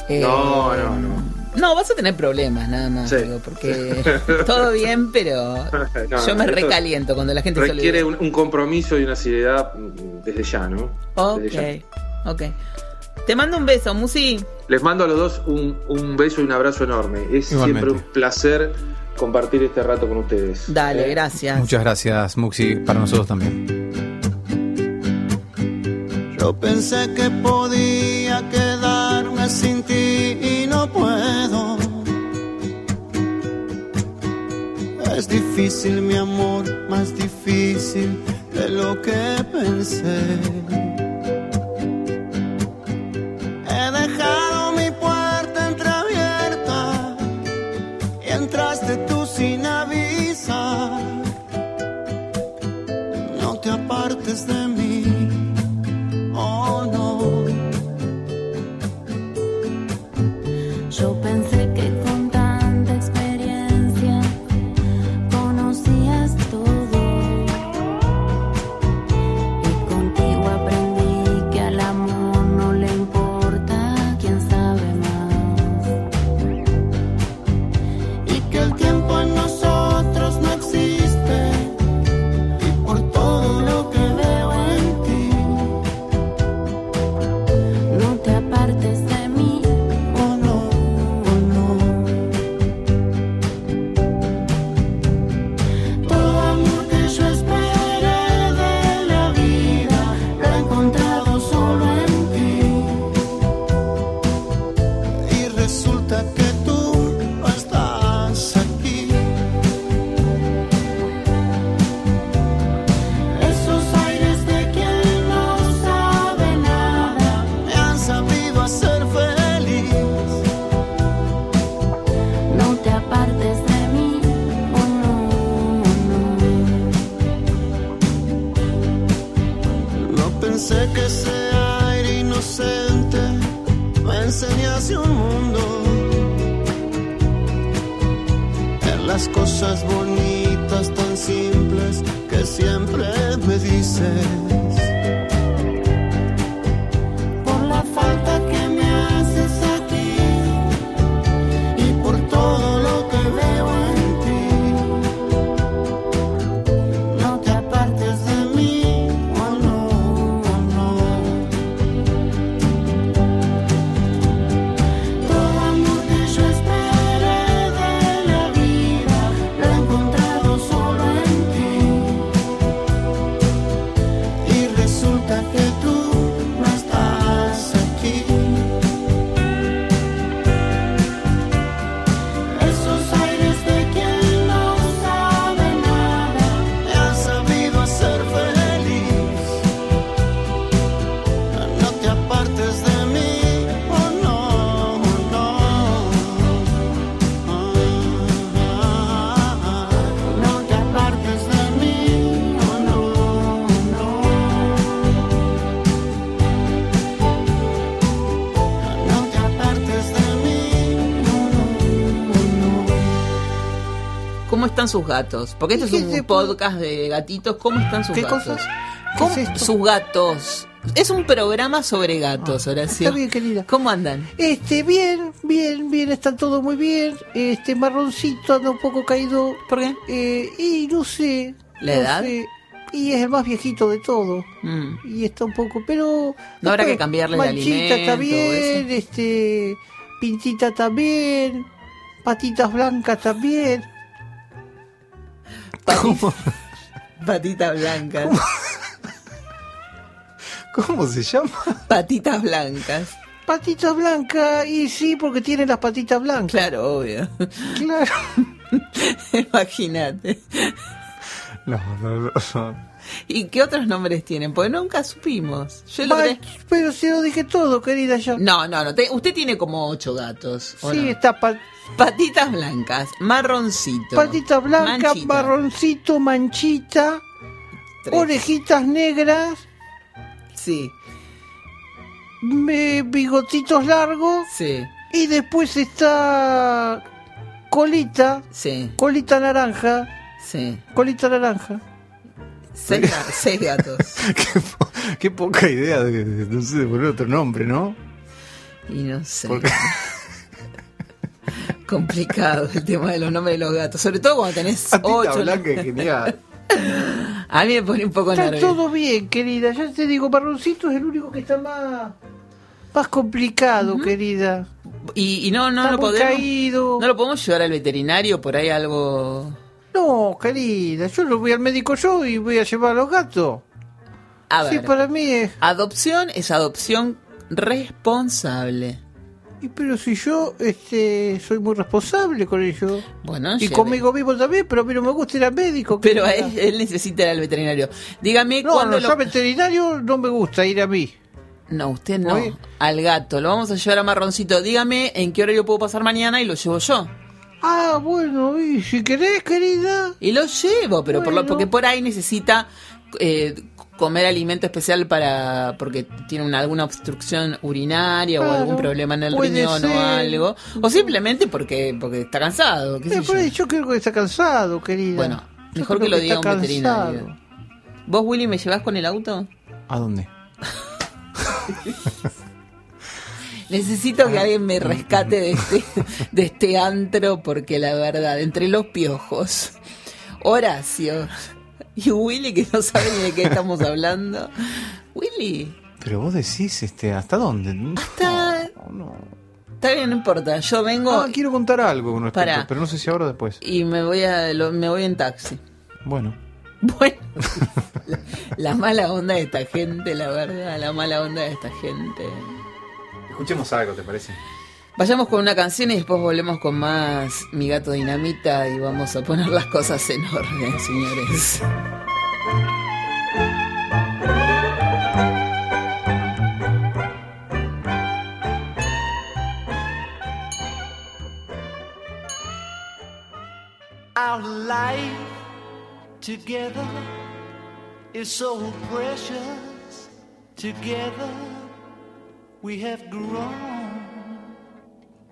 C: eh,
J: No, no, no.
C: No, vas a tener problemas nada más,
J: Sí.
C: digo, porque todo bien, pero
J: No,
C: yo me recaliento cuando la gente se
J: Requiere
C: olvida.
J: un, un compromiso y una seriedad desde ya, ¿no?
C: Ok,
J: Desde ya.
C: ok. Te mando un beso, Musi.
J: Les mando a los dos un, un beso y un abrazo enorme. Es
I: Igualmente.
J: siempre un placer compartir este rato con ustedes.
C: Dale,
J: ¿Eh?
C: gracias.
I: Muchas gracias, Muxi, para nosotros también.
B: Yo pensé que podía quedarme sin ti y no puedo. Es difícil, mi amor, más difícil de lo que pensé. Apartes de
C: están sus gatos? Porque este es
D: ¿Qué
C: un
D: se-
C: podcast de gatitos. ¿Cómo están sus
D: ¿Qué
C: gatos?
D: cosa? ¿Qué
C: ¿Cómo-
D: es esto?
C: sus gatos. Es un programa sobre gatos, Horacio.
D: Está bien, querida.
C: ¿Cómo andan?
D: Este, bien, bien, bien, están todos muy bien. Este, marroncito anda un poco caído.
C: ¿Por qué?
D: Eh, y no sé.
C: ¿La
D: no
C: edad?
D: sé. y es el más viejito de todos.
C: Mm.
D: Y está un poco, pero...
C: No habrá que cambiarle de
D: Manchita está
C: alimento,
D: bien, este... Pintita también, patitas blancas también.
C: Patita, patitas blancas.
I: ¿Cómo se llama?
C: Patitas blancas.
D: Patitas blancas, y sí, porque tiene las patitas blancas.
C: Claro, obvio.
D: Claro.
C: Imagínate.
I: No, no, no.
C: ¿Y qué otros nombres tienen? Porque nunca supimos. Yo
D: pero se lo dije todo, querida ya.
C: No, no, no. te- usted tiene como ocho gatos. ¿o
D: Sí,
C: no?
D: está pa-
C: Patitas blancas, marroncito.
D: patita blanca,
C: manchita,
D: marroncito, manchita,
C: tres.
D: orejitas negras,
C: Sí,
D: me- bigotitos largos
C: sí,
D: y después está colita,
C: sí,
D: colita naranja,
C: sí.
D: colita naranja.
C: Seis, seis gatos.
I: qué, po- qué poca idea de, de- no sé, de poner otro nombre, ¿no?
C: Y no sé. Complicado el tema de los nombres de los gatos. Sobre todo cuando tenés
I: Patita
C: ocho.
I: blanca es genial.
C: A mí me pone un poco
D: Está
C: nervioso.
D: todo bien, querida. Ya te digo, marroncito es el único que está más, más complicado, querida.
C: Y, y no, no
D: está
C: lo podemos.
D: caído.
C: No lo podemos llevar al veterinario por ahí algo.
D: No, querida, yo lo voy al médico yo y voy a llevar a los gatos.
C: A ver.
D: Sí, para mí es.
C: Adopción es adopción responsable.
D: Y pero si yo este soy muy responsable con ello.
C: Bueno,
D: y conmigo mismo también, pero a mí no me gusta ir al médico.
C: Pero
D: querida.
C: él, él necesita ir al veterinario. Dígame
D: No,
C: cuándo
D: no,
C: lo.
D: yo al veterinario no me gusta ir a mí.
C: No, usted no.
D: Oye.
C: Al gato. Lo vamos a llevar a Marroncito. Dígame en qué horario puedo pasar mañana y lo llevo yo.
D: Ah, bueno, y si querés, querida.
C: Y lo llevo, pero por lo, porque por ahí necesita eh, comer alimento especial para porque tiene una, alguna obstrucción urinaria o algún problema en el riñón
D: ser.
C: o algo. O simplemente porque porque está cansado. qué sé
D: Eh,
C: yo.
D: creo que está cansado, querida.
C: Bueno,
D: Yo
C: mejor que lo diga un veterinario. ¿Vos, Willy, me llevas con el auto?
I: ¿A dónde?
C: Necesito que alguien me rescate de este, de este antro porque la verdad, entre los piojos, Horacio y Willy que no sabe ni de qué estamos hablando. Willy,
I: Pero vos decís, este, ¿hasta dónde?
C: está,
I: No, no.
C: está bien, no importa. Yo vengo
I: Ah, quiero contar algo con respecto,
C: Pará.
I: pero no sé si ahora o después.
C: y me voy a lo- me voy en taxi.
I: Bueno.
C: Bueno, la, la mala onda de esta gente, la verdad, la mala onda de esta gente.
I: Escuchemos algo, ¿te parece?
C: Vayamos con una canción y después volvemos con más Mi Gato Dinamita y vamos a poner las cosas en orden, señores.
G: Our life together is so precious. Together we have grown.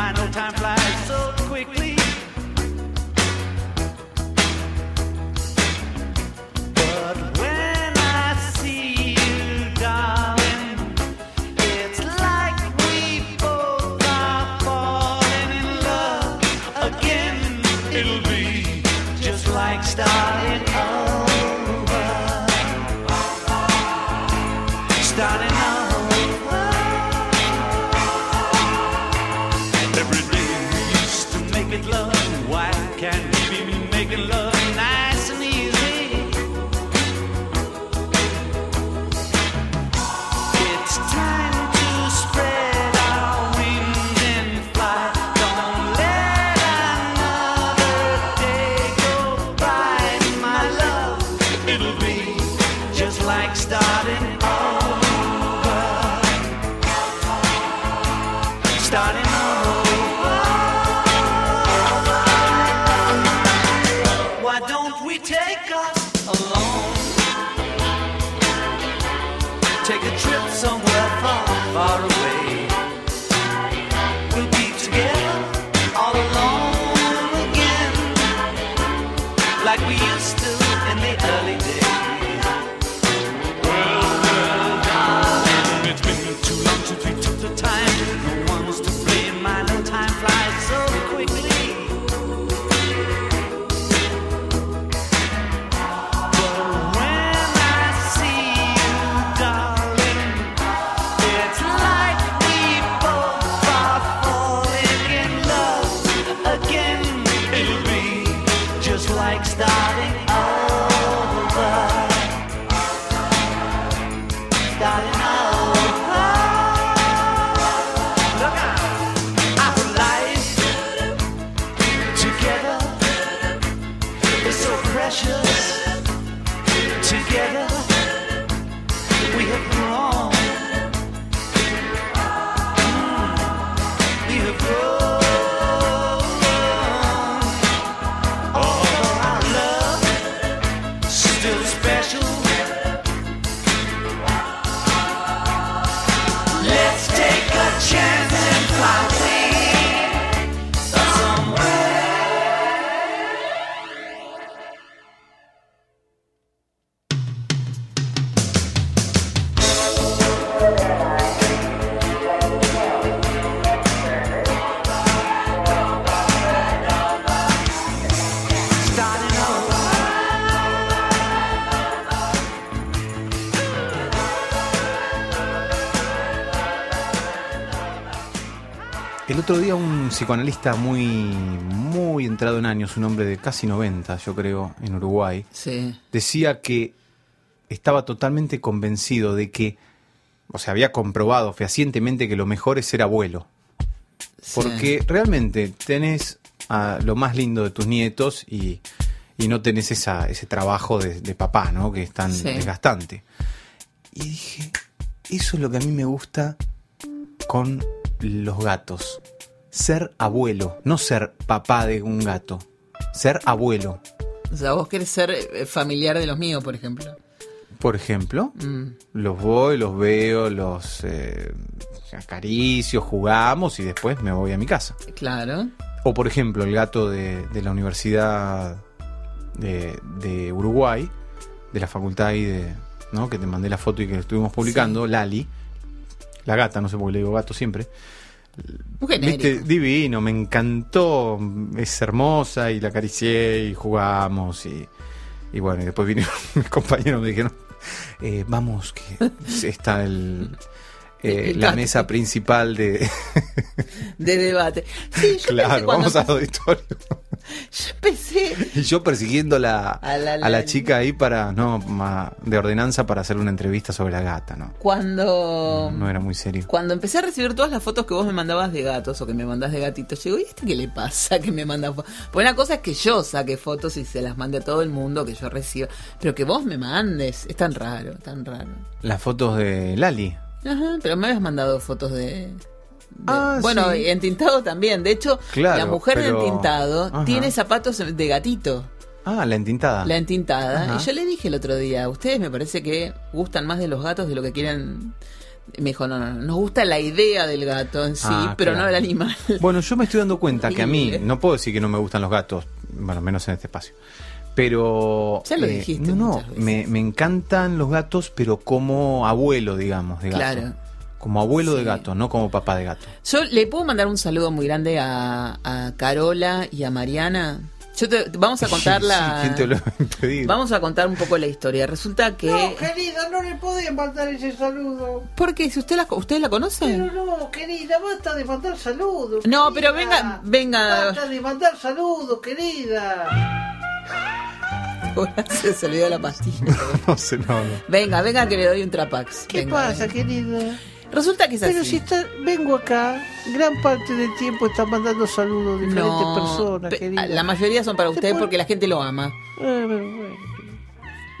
G: final time.
I: Otro día un psicoanalista muy, muy entrado en años, un hombre de casi 90, yo creo, en Uruguay,
C: Sí.
I: decía que estaba totalmente convencido de que, o sea, había comprobado fehacientemente que lo mejor es ser abuelo. Porque realmente tenés a lo más lindo de tus nietos y, y no tenés esa, ese trabajo de, de papá, ¿no? Que es tan
C: Sí.
I: desgastante. Y dije, eso es lo que a mí me gusta con los gatos. Ser abuelo, no ser papá de un gato. Ser abuelo.
C: O sea, vos querés ser eh, familiar de los míos, por ejemplo.
I: Por ejemplo,
C: Mm.
I: los voy, los veo, los eh, acaricio, jugamos y después me voy a mi casa.
C: Claro.
I: O por ejemplo, el gato de, de la Universidad de, de Uruguay, de la facultad ahí de, ¿no? que te mandé la foto y que estuvimos publicando, Lali, la gata, no sé por qué le digo gato siempre. Viste, divino, me encantó, es hermosa y la acaricié y jugamos y, y bueno, y después vinieron mis compañeros y me dijeron, eh, vamos, que está el, eh, la mesa principal de...
C: De debate. Sí, yo
I: claro,
C: cuando
I: vamos al auditorio.
C: Yo empecé.
I: Y yo persiguiendo la,
C: A la
I: a la
C: Lali.
I: chica ahí para, no, ma- de ordenanza para hacer una entrevista sobre la gata, ¿no?
C: Cuando.
I: No era muy serio.
C: Cuando empecé a recibir todas las fotos que vos me mandabas de gatos o que me mandás de gatitos, llegó, ¿y este qué le pasa que me manda fotos? Pues una cosa es que yo saque fotos y se las mande a todo el mundo, que yo reciba, pero que vos me mandes, es tan raro, tan raro.
I: Las fotos de Lali.
C: Ajá, pero me habías mandado fotos de...
I: Ah,
C: bueno,
I: sí.
C: y entintado también. De hecho,
I: Claro,
C: la mujer
I: pero-
C: de entintado
I: Ajá.
C: tiene zapatos de gatito.
I: Ah, la entintada.
C: La entintada.
I: Ajá.
C: Y yo le dije el otro día, ustedes me parece que gustan más de los gatos de lo que quieren. Me dijo, no, no, no, nos gusta la idea del gato en sí,
I: Ah,
C: pero
I: claro.
C: no el animal.
I: Bueno, yo me estoy dando cuenta que a mí, no puedo decir que no me gustan los gatos, bueno, menos en este espacio. Pero.
C: Ya lo
I: eh,
C: dijiste
I: No, no, me, me encantan los gatos, pero como abuelo, digamos, de gato.
C: Claro.
I: Como abuelo de gato, no como papá de gato.
C: Yo le puedo mandar un saludo muy grande a, a Carola y a Mariana. Yo te, vamos a contar la.
I: Sí, ¿quién te lo va a impedir?
C: Vamos a contar un poco la historia. Resulta que.
D: No, querida, no le podés mandar ese saludo.
C: Porque si usted la, ustedes la conocen.
D: Pero no, querida, basta de mandar saludos.
C: No,
D: querida.
C: pero venga, venga.
D: Basta de mandar saludos, querida.
C: Se, se olvidó la pastilla.
I: no sé, no, no.
C: Venga, venga que le doy un trapax.
D: ¿Qué
C: Venga,
D: pasa,
C: venga.
D: querida?
C: Resulta que es
D: Pero
C: así.
D: si está, vengo acá, gran parte del tiempo está mandando saludos a diferentes
C: No,
D: personas,
C: pe-
D: querida.
C: la mayoría son para usted
D: puede-
C: porque la gente lo ama.
D: Pero bueno.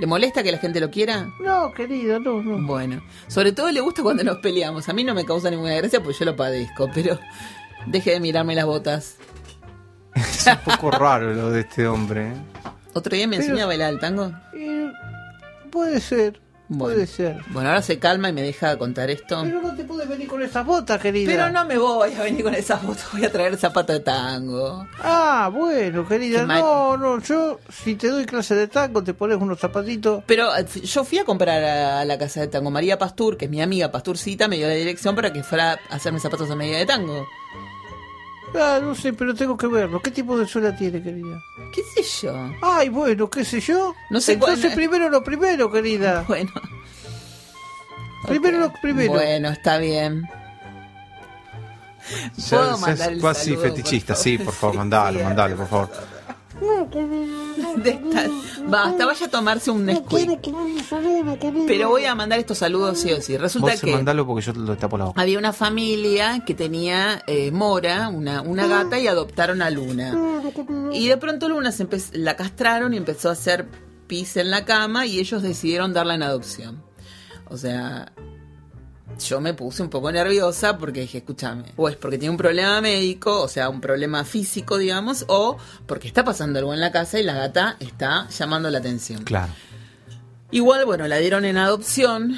C: ¿Le molesta que la gente lo quiera?
D: No, querida, no, no.
C: Bueno, sobre todo le gusta cuando nos peleamos. A mí no me causa ninguna gracia porque yo lo padezco, pero deje de mirarme las botas.
I: Es un poco raro lo de este hombre. ¿eh?
C: Otro día me
D: Pero-
C: enseñó a bailar el tango.
D: Eh, puede ser.
C: Bueno.
D: Puede ser.
C: Bueno, ahora se calma y me deja contar esto.
D: Pero no te puedes venir con esas botas, querida.
C: Pero no me voy a venir con esas fotos, voy a traer zapato de tango.
D: Ah, bueno, querida. No, no, yo si te doy clase de tango, te pones unos zapatitos.
C: Pero eh, yo fui a comprar a la casa de tango. María Pastur, que es mi amiga Pasturcita, me dio la dirección para que fuera a hacerme zapatos a medida de tango.
D: Ah, no sé, pero tengo que verlo. ¿Qué tipo de suela tiene, querida?
C: ¿Qué sé yo?
D: Ay, bueno, qué sé yo.
C: No sé
D: Entonces
C: cuál-
D: primero lo primero, querida.
C: Bueno.
D: Primero lo primero.
C: Bueno, está bien. ¿Puedo
I: ya
C: mandar
I: es
C: el
I: casi
C: saludo,
I: fetichista,
C: por
I: sí, por favor, mandalo,
C: sí,
I: mandalo, por favor.
C: De esta- Basta, vaya a tomarse un Nesquik. Pero voy a mandar estos saludos sí o sí. Resulta
I: Vos
C: que
I: mandalo porque yo lo tapo la boca.
C: había una familia que tenía eh, Mora, una, una gata, y adoptaron a Luna. Y de pronto Luna se la castraron y empezó a hacer pis en la cama y ellos decidieron darla en adopción. O sea, yo me puse un poco nerviosa porque dije, escúchame, o es porque tiene un problema médico, o sea, un problema físico, digamos, o porque está pasando algo en la casa y la gata está llamando la atención.
I: Claro.
C: Igual, bueno, la dieron en adopción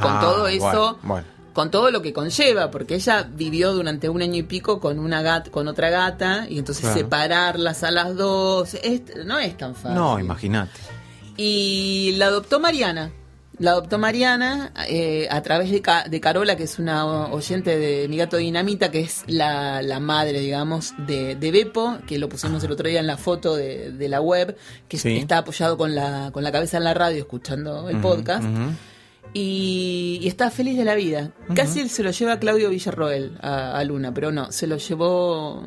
C: con
I: Ah,
C: todo eso,
I: bueno, bueno.
C: con todo lo que conlleva, porque ella vivió durante un año y pico con una gata, con otra gata, y entonces
I: Claro.
C: separarlas a las dos, es- no es tan fácil.
I: No, imagínate.
C: Y la adoptó Mariana. La adoptó Mariana eh, a través de, Ca- de Carola, que es una oyente de Mi Gato Dinamita, que es la, la madre, digamos, de, de Beppo, que lo pusimos el otro día en la foto de, de la web, que
I: Sí.
C: está apoyado con la, con la cabeza en la radio escuchando el podcast. y está feliz de la vida. Casi se lo lleva Claudio Villarroel a, a Luna, pero no, se lo llevó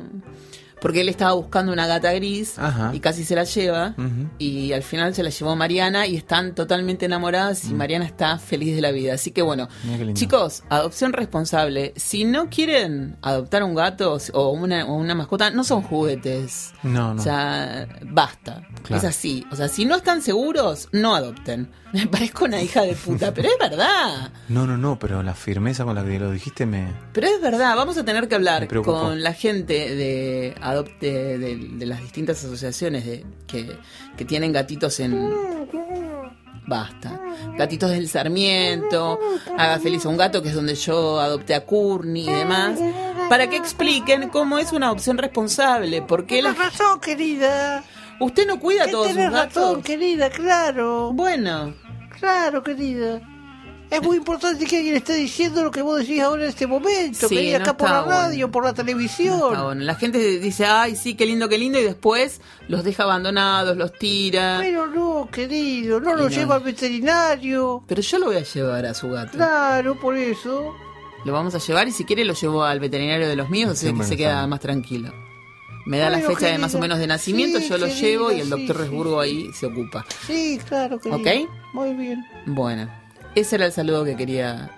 C: porque él estaba buscando una gata gris
I: Ajá.
C: y casi se la lleva. Y al final se la llevó Mariana y están totalmente enamoradas y Mariana está feliz de la vida. Así que bueno, chicos, adopción responsable. Si no quieren adoptar un gato o una, o una mascota, no son juguetes.
I: No, no.
C: O sea, basta.
I: Claro.
C: Es así. O sea, si no están seguros, no adopten. Me parezco una hija de puta, pero es verdad.
I: No, no, no, pero la firmeza con la que lo dijiste me.
C: Pero es verdad, vamos a tener que hablar con la gente de adopte de, de las distintas asociaciones de, que, que tienen gatitos en basta. Gatitos del Sarmiento, haga feliz a un gato, que es donde yo adopté a Courtney y demás, para que expliquen cómo es una adopción responsable, porque la
D: Tienes razón, querida.
C: Usted no cuida a todos sus
D: Tienes
C: gatos.
D: razón, querida, claro.
C: Bueno,
D: Claro, querida. Es muy importante que alguien esté diciendo lo que vos decís ahora en este momento,
C: Sí,
D: querida,
C: no
D: acá por la radio,
C: bueno.
D: por la
C: no
D: televisión.
C: está bueno. La gente dice, ay, sí, qué lindo, qué lindo, y después los deja abandonados, los tira.
D: Pero no, querido, no lo
C: no.
D: lleva al veterinario.
C: Pero yo lo voy a llevar a su gato.
D: Claro, por eso.
C: Lo vamos a llevar y si quiere lo llevo al veterinario de los míos, así que se queda más tranquilo. Me da la fecha de más o menos de nacimiento,
D: Sí,
C: yo lo llevo y el doctor
D: sí,
C: Resburgo
D: sí.
C: ahí se ocupa.
D: Sí, claro, querida.
C: ¿Ok?
D: Muy bien.
C: Bueno, ese era el saludo que quería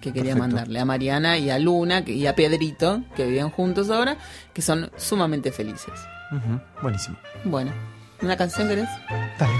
C: que quería
I: perfecto.
C: mandarle a Mariana y a Luna que- y a Pedrito, que viven juntos ahora, que son sumamente felices.
I: Buenísimo.
C: Bueno, ¿una canción querés?
I: Dale.